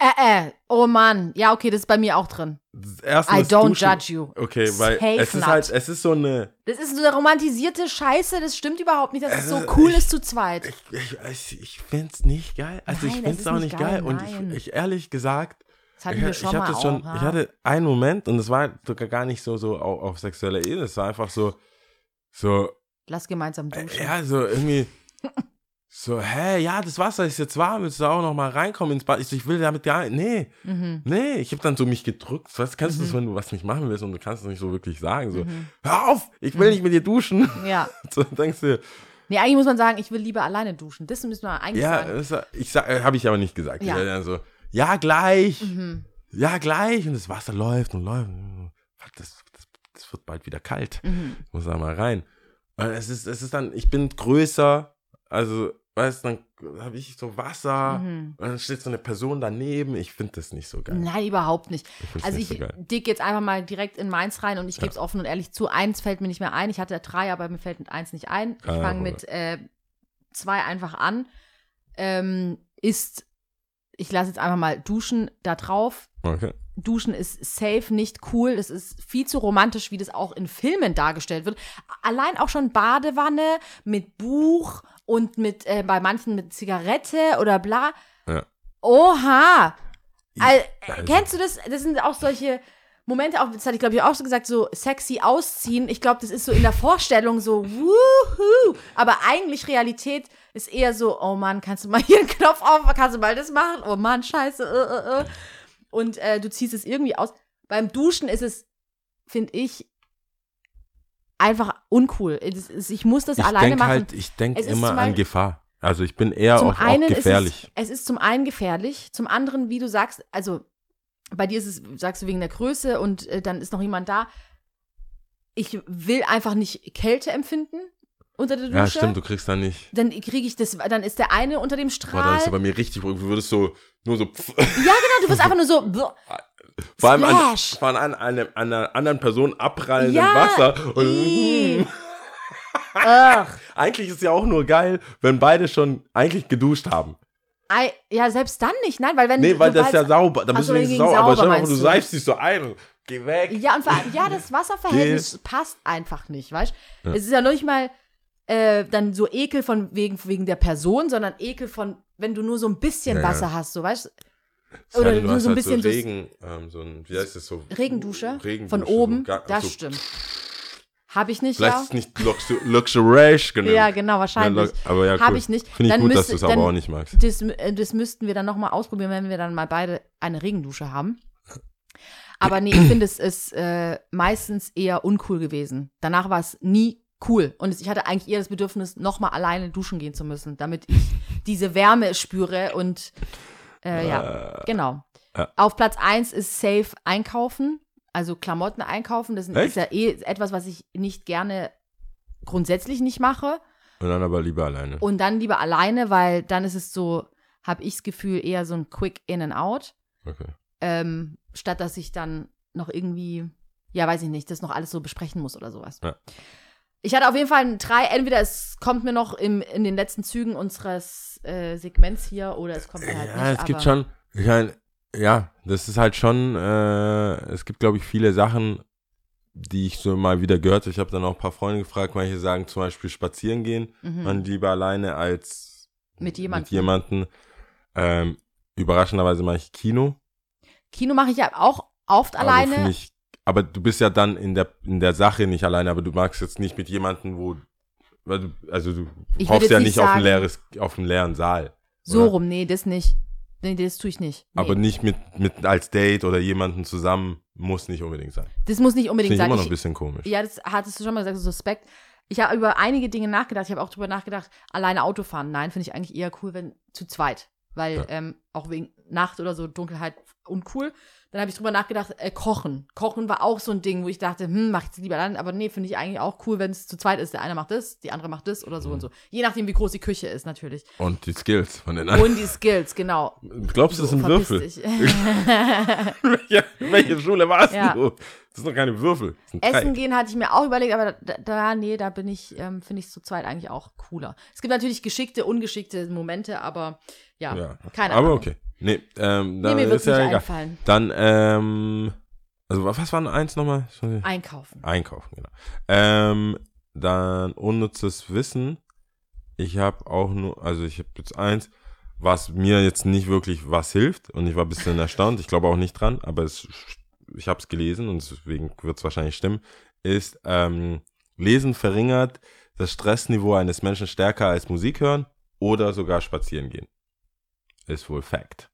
Äh, äh. Oh Mann. Ja, okay, das ist bei mir auch drin. Das erste I don't Duschen. judge you. Okay, weil Safe es ist not. halt, es ist so eine, Das ist so eine romantisierte Scheiße. Das stimmt überhaupt nicht, dass es so cool ich- ist zu zweit. ich, ich, ich, ich finde es nicht geil. Also Nein, ich es finde es ist auch nicht geil, geil. Und ich, ich ehrlich gesagt, Das hatten ich, wir ich hatte auch. schon, ja. ich hatte einen Moment und es war sogar gar nicht so, so auf, auf sexueller Ebene. Es war einfach so, so, Lass gemeinsam duschen. ja, so irgendwie, so, hä, ja, das Wasser ist jetzt warm, willst du auch noch mal reinkommen ins Bad? Ich, so, ich will damit gar nee, Mhm. nee, ich habe dann so mich gedrückt. Was kennst du das, wenn du was nicht machen willst und du kannst es nicht so wirklich sagen, so, hör auf, ich will nicht mit dir duschen. Ja. So denkst du, Nee, eigentlich muss man sagen, ich will lieber alleine duschen. Das müssen wir eigentlich Ja, sagen. das, ich sag, habe ich aber nicht gesagt. Ja. Ja. dann so, ja, gleich. Mhm. Ja, gleich. Und das Wasser läuft und läuft. Das, das, das wird bald wieder kalt. Mhm. Ich muss da mal rein. Und es ist, es ist dann, ich bin größer. Also, weißt du, dann habe ich so Wasser. Mhm. Und dann steht so eine Person daneben. Ich finde das nicht so geil. Nein, überhaupt nicht. Ich Also nicht ich so dick jetzt einfach mal direkt in meins rein und ich gebe es offen und ehrlich zu. Eins fällt mir nicht mehr ein. Ich hatte drei, aber mir fällt mit eins nicht ein. Ich Kein fange mit äh, zwei einfach an. Ähm, ist, ich lasse jetzt einfach mal duschen da drauf. Okay. Duschen ist safe nicht cool. Das ist viel zu romantisch, wie das auch in Filmen dargestellt wird. Allein auch schon Badewanne mit Buch und mit äh, bei manchen mit Zigarette oder bla. Ja. Oha! Al Also- Kennst du das? Das sind auch solche Momente, auch, das hatte ich glaube ich auch so gesagt, so sexy ausziehen. Ich glaube, das ist so in der Vorstellung so, wuhu. Aber eigentlich Realität ist eher so, oh Mann, kannst du mal hier einen Knopf auf, kannst du mal das machen? Oh Mann, scheiße. Äh, äh, äh. Und äh, du ziehst es irgendwie aus. Beim Duschen ist es, finde ich, einfach uncool. Ist- Ich muss das Ich alleine denke machen. halt, ich denke ist immer an Gefahr. Also ich bin eher zum auch, gefährlich. Ist es, es ist zum einen gefährlich, zum anderen, wie du sagst, also bei dir ist es, sagst du, wegen der Größe und äh, dann ist noch jemand da. Ich will einfach nicht Kälte empfinden unter der Dusche. ja, stimmt, du kriegst da nicht. Dann kriege ich das, dann ist der eine unter dem Boah, dann Strahl. ist er bei mir richtig, du würdest so, nur so, ja, genau, du bist einfach nur so. vor allem an, von an, an einer anderen Person abprallendem Ja, Wasser. Und, eigentlich ist ja auch nur geil, wenn beide schon eigentlich geduscht haben. Ei, Ja, selbst dann nicht, nein, weil wenn Nee, weil du das ist ja sauber. Da Ach bist du wenigstens sauber. Aber sauber dir mal vor, du seifst dich so ein. Geh weg. Ja, und vor ja, das Wasserverhältnis passt einfach nicht, weißt du? Es ist ja noch nicht mal, äh, dann so Ekel von wegen, wegen der Person, sondern Ekel von, wenn du nur so ein bisschen Ja. Wasser hast, so weißt du? Es Oder sei denn, du nur so ein halt bisschen so das- Regen, ähm, so ein, wie heißt das so? Regendusche, Regendusche, von oben, gar- das so- stimmt. Habe ich nicht, Vielleicht ja. ist nicht luxu luxurious genannt. Ja, genau, wahrscheinlich. Ja, aber ja, cool. Habe ich nicht. Finde ich Dann gut, dass müsste- du es aber auch nicht magst. Das, äh, das müssten wir dann nochmal ausprobieren, wenn wir dann mal beide eine Regendusche haben. Aber nee, ich finde, es ist äh, meistens eher uncool gewesen. Danach war es nie cool. Und ich hatte eigentlich eher das Bedürfnis, nochmal alleine duschen gehen zu müssen, damit ich diese Wärme spüre und äh, ja, genau. ja. Auf Platz 1 ist safe einkaufen, also Klamotten einkaufen. Das Echt? ist ja eh etwas, was ich nicht gerne grundsätzlich nicht mache. Und dann aber lieber alleine. Und dann lieber alleine, weil dann ist es so, habe ich das Gefühl, eher so ein Quick In and Out, Okay. ähm, statt dass ich dann noch irgendwie, ja, weiß ich nicht, das noch alles so besprechen muss oder sowas. Ja. Ich hatte auf jeden Fall ein drei, entweder es kommt mir noch im, in den letzten Zügen unseres äh, Segments hier oder es kommt mir halt ja, nicht. es gibt schon, ich mein, ja, das ist halt schon, äh, es gibt, glaube ich, viele Sachen, die ich so mal wieder gehört habe. Ich habe dann auch ein paar Freunde gefragt, manche sagen zum Beispiel spazieren gehen, Mhm. man lieber alleine als Mit jemandem. Mit jemanden. Ähm, überraschenderweise mache ich Kino. Kino mache ich ja auch oft Aber, alleine. für mich, aber du bist ja dann in der, in der Sache nicht alleine, aber du magst jetzt nicht mit jemandem, wo, also du Ich hoffst ja nicht nicht auf einen, sagen- leeres, auf einen leeren Saal. so oder? rum, nee, das nicht. Nee, das tue ich nicht. Nee. Aber nicht mit, mit als Date oder jemanden zusammen muss nicht unbedingt sein. das muss nicht unbedingt ich sein. immer noch ein bisschen komisch. Ja, das hattest du schon mal gesagt, suspekt. Ich habe über einige Dinge nachgedacht. Ich habe auch drüber nachgedacht, alleine Auto fahren. Nein, finde ich eigentlich eher cool, wenn zu zweit. Weil Ja. ähm, auch wegen Nacht oder so, Dunkelheit uncool. Dann habe ich drüber nachgedacht, äh, Kochen. Kochen war auch so ein Ding, wo ich dachte, hm, mach ich lieber allein. Aber nee, finde ich eigentlich auch cool, wenn es zu zweit ist. Der eine macht das, die andere macht das oder Mhm. so und so. Je nachdem, wie groß die Küche ist, natürlich. Und die Skills von den anderen. Und die Skills, genau. Glaubst du, das sind Verpiss Würfel? dich. ja, welche Schule warst Ja. du? Das sind doch keine Würfel. Essen gehen hatte ich mir auch überlegt, aber da, da nee, da bin ich, ähm, finde ich zu zweit eigentlich auch cooler. Es gibt natürlich geschickte, ungeschickte Momente, aber ja, Ja. keine Aber Ahnung. okay. Nee, ähm, Nee, dann mir wird ist nicht ja egal. einfallen. Dann, ähm, also was war denn eins nochmal? Einkaufen. Einkaufen, genau. Ähm, dann unnützes Wissen. Ich habe auch nur, also ich habe jetzt eins, was mir jetzt nicht wirklich was hilft und ich war ein bisschen erstaunt. Ich glaube auch nicht dran, aber es, ich habe es gelesen und deswegen wird es wahrscheinlich stimmen. Ist ähm, Lesen verringert das Stressniveau eines Menschen stärker als Musik hören oder sogar spazieren gehen. Ist wohl Fact.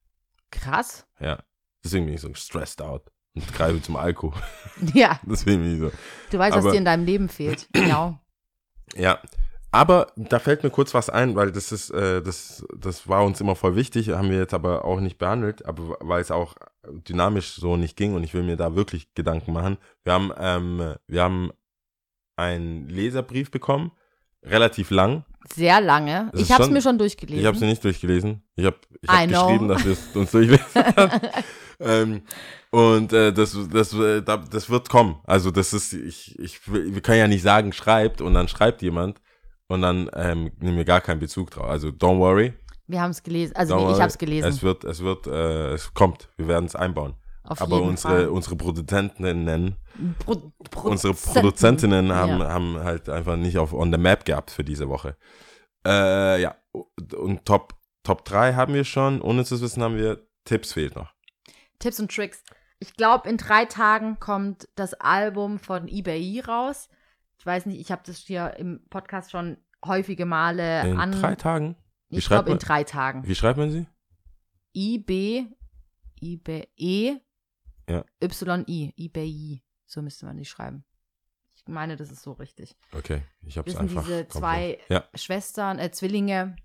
Krass. Ja. Deswegen bin ich so stressed out und greife zum Alkohol. Ja, Deswegen bin ich so. du weißt, was Aber- dir in deinem Leben fehlt. Genau. Ja, aber da fällt mir kurz was ein, weil das ist, äh, das, das war uns immer voll wichtig, haben wir jetzt aber auch nicht behandelt, aber weil es auch dynamisch so nicht ging und ich will mir da wirklich Gedanken machen. Wir haben, ähm, wir haben einen Leserbrief bekommen, relativ lang. Sehr lange. Das Ich habe es mir schon durchgelesen. Ich habe sie nicht durchgelesen. Ich habe ich I hab know. geschrieben, dass wir es uns durchlesen. ähm, und äh, das, das, äh, da- das wird kommen. Also das ist, ich, ich, wir können ja nicht sagen, schreibt und dann schreibt jemand und dann ähm, nehmen wir gar keinen Bezug drauf. Also don't worry. Wir haben es gelesen. Also nee, ich habe es gelesen. Es wird, es wird, äh, es kommt. Wir werden es einbauen. Auf Aber unsere, Fall. unsere Produzentinnen, Pro unsere Prozenten. Produzentinnen haben, Ja. haben halt einfach nicht auf on the map gehabt für diese Woche. Äh, ja, und Top, Top 3 haben wir schon. Ohne zu wissen haben wir Tipps fehlt noch. Tipps und Tricks. Ich glaube, in drei Tagen kommt das Album von eBay raus. Ich weiß nicht, ich habe das hier im Podcast schon häufige Male In an. drei Tagen? Wie ich glaube, in drei Tagen. Wie schreibt man sie? IB, IB, E, Ja. YI, eBay. So müsste man die schreiben. Ich meine, das ist so richtig. Okay, ich Das sind einfach. diese zwei Ja. Schwestern, äh, Zwillinge,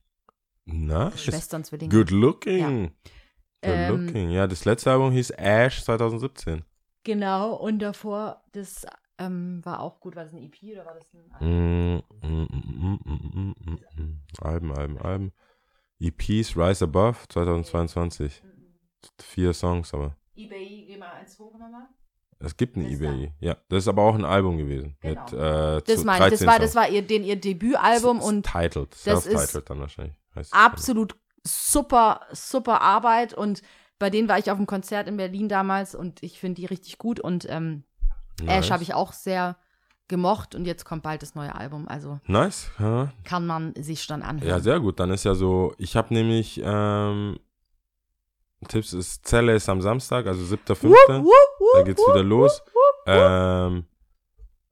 Na? Schwestern, Zwillinge. Good looking. Good Ähm, looking. Ja, das letzte Album hieß Ash 2017. Genau, und davor, das ähm, war auch gut. War das ein EP oder war das ein Mm, mm, mm, mm, mm, mm, mm. Alben, Alben, Alben. EPs Rise Above 2022. Vier Songs, aber. eBay, geh mal eins hoch nochmal. Es gibt ein Das da. eBay. Ja, das ist aber auch ein Album gewesen. Genau. Mit, äh, Das meine ich, das 13 war, das war ihr, den, ihr Debütalbum und Titled, das ist self-titled dann wahrscheinlich. heißt absolut super, super Arbeit und bei denen war ich auf dem Konzert in Berlin damals und ich finde die richtig gut und ähm, Nice. Ash habe ich auch sehr gemocht und jetzt kommt bald das neue Album. Also Nice. Ja, kann man sich dann anhören. ja sehr gut. Dann ist ja so, ich habe nämlich, ähm, Tipps ist, Zelle ist am Samstag, also 7.5. Da geht's wieder los. Ähm,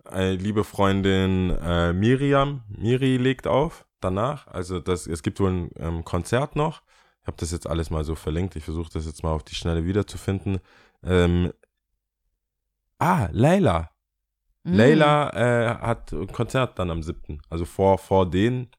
eine liebe Freundin äh, Miriam, Miri legt auf danach. Also das, es gibt wohl ein ähm, Konzert noch. Ich habe das jetzt alles mal so verlinkt. Ich versuche das jetzt mal auf die Schnelle wiederzufinden. Ähm, ah, Leila. Mhm. Leila äh, hat ein Konzert dann am 7. Also vor, vor denen.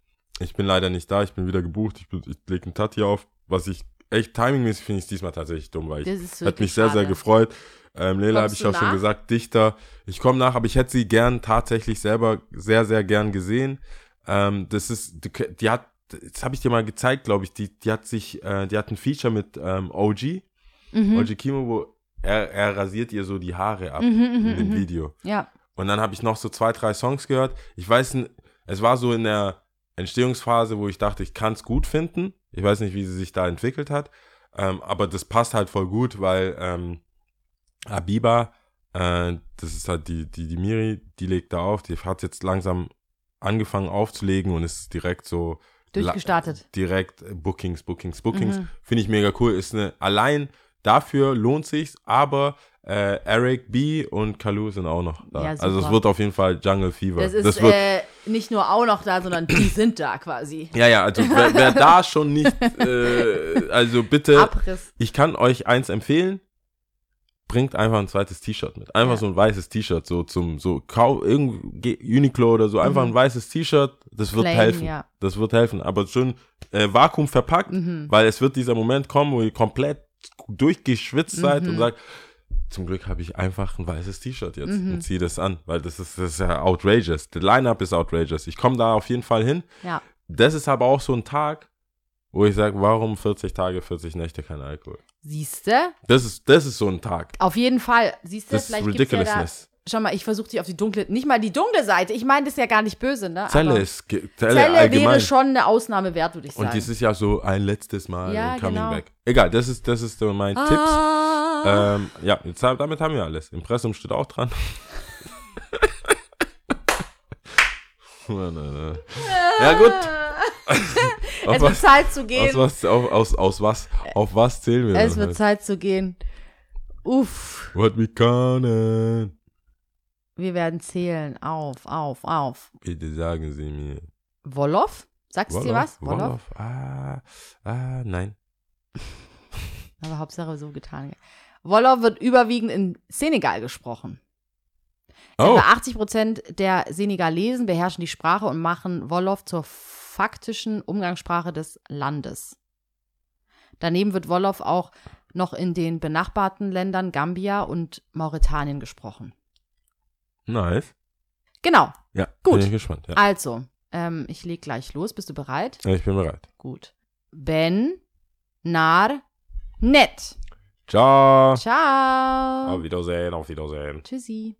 Ich bin leider nicht da, ich bin wieder gebucht. Ich, ich lege einen Tati auf. Was ich echt timingmäßig finde ich diesmal tatsächlich dumm, weil ich hat mich sehr, sehr gefreut. Ähm, Leila habe ich auch schon nach? gesagt, Dichter. Ich komme nach, aber ich hätte sie gern tatsächlich selber sehr, sehr gern gesehen. Ähm, das ist, die, die hat, das habe ich dir mal gezeigt, glaube ich, die, die hat sich, äh, die hat ein Feature mit ähm, OG, Mhm. OG Kimo, wo er, er rasiert ihr so die Haare ab Mhm, mhm, in dem mhm. Video. Ja. Und dann habe ich noch so zwei, drei Songs gehört. Ich weiß, es war so in der Entstehungsphase, wo ich dachte, ich kann es gut finden. Ich weiß nicht, wie sie sich da entwickelt hat. Ähm, aber das passt halt voll gut, weil ähm, Abiba, äh, das ist halt die, die, die Miri, die legt da auf. Die hat jetzt langsam angefangen aufzulegen und ist direkt so Durchgestartet. Direkt äh, Bookings, Bookings, Bookings. Mhm. Finde ich mega cool. Ist eine, allein dafür lohnt sich's, aber äh, Eric B und Kalu sind auch noch da. Ja, also es wird auf jeden Fall Jungle Fever. Das ist wird, äh, nicht nur auch noch da, sondern die sind da quasi. ja, ja, also wer, wer da schon nicht, äh, also bitte, Abriss. ich kann euch eins empfehlen, bringt einfach ein zweites T-Shirt mit. Einfach Ja. so ein weißes T-Shirt, so zum, so kau, irgendwie Uniqlo oder so, einfach ein weißes T-Shirt, das wird Plain, helfen. Mhm. ja. Das wird helfen, aber schon äh, Vakuum verpackt, Mhm. weil es wird dieser Moment kommen, wo ihr komplett durchgeschwitzt seid Mhm. und sagt, zum Glück habe ich einfach ein weißes T-Shirt jetzt Mhm. und ziehe das an, weil das ist, das ist ja outrageous. Der Line-Up ist outrageous. Ich komme da auf jeden Fall hin. Ja. Das ist aber auch so ein Tag, wo ich sage, warum 40 Tage, 40 Nächte kein Alkohol? Siehste? Das ist, das ist so ein Tag. Auf jeden Fall. Siehste, Das ist vielleicht gibt's ja da. Schau mal, ich versuche dich auf die dunkle, nicht mal die dunkle Seite. Ich meine, das ist ja gar nicht böse, ne? Zelle Aber ist, Zelle, Zelle wäre schon eine Ausnahme wert, würde ich sagen. und das ist ja so ein letztes Mal Ja, coming genau. back. Egal, das ist, das ist mein Tipps. ah. Ähm, ja, jetzt, damit haben wir alles. Impressum steht auch dran. ja, gut. Es wird was, Zeit zu aus, gehen. was, auf, aus, aus was, auf was zählen wir Es wird heute? Zeit zu gehen. Uff, What we können. Wir werden zählen. Auf, auf, auf. Bitte sagen Sie mir. Wolof? Sagst du dir was? Wolof? Wolof? Ah, ah, nein. Aber Hauptsache so getan. Wolof wird überwiegend in Senegal gesprochen. Oh, Etwa 80 Prozent der Senegalesen beherrschen die Sprache und machen Wolof zur faktischen Umgangssprache des Landes. Daneben wird Wolof auch noch in den benachbarten Ländern Gambia und Mauretanien gesprochen. Nice. Genau. Ja, Gut. bin ich gespannt. Ja. Also, ähm, ich leg gleich los. Bist du bereit? Ja, ich bin bereit. Gut. Ben, Nar, Net. Ciao. Ciao. Auf Wiedersehen, auf Wiedersehen. Tschüssi.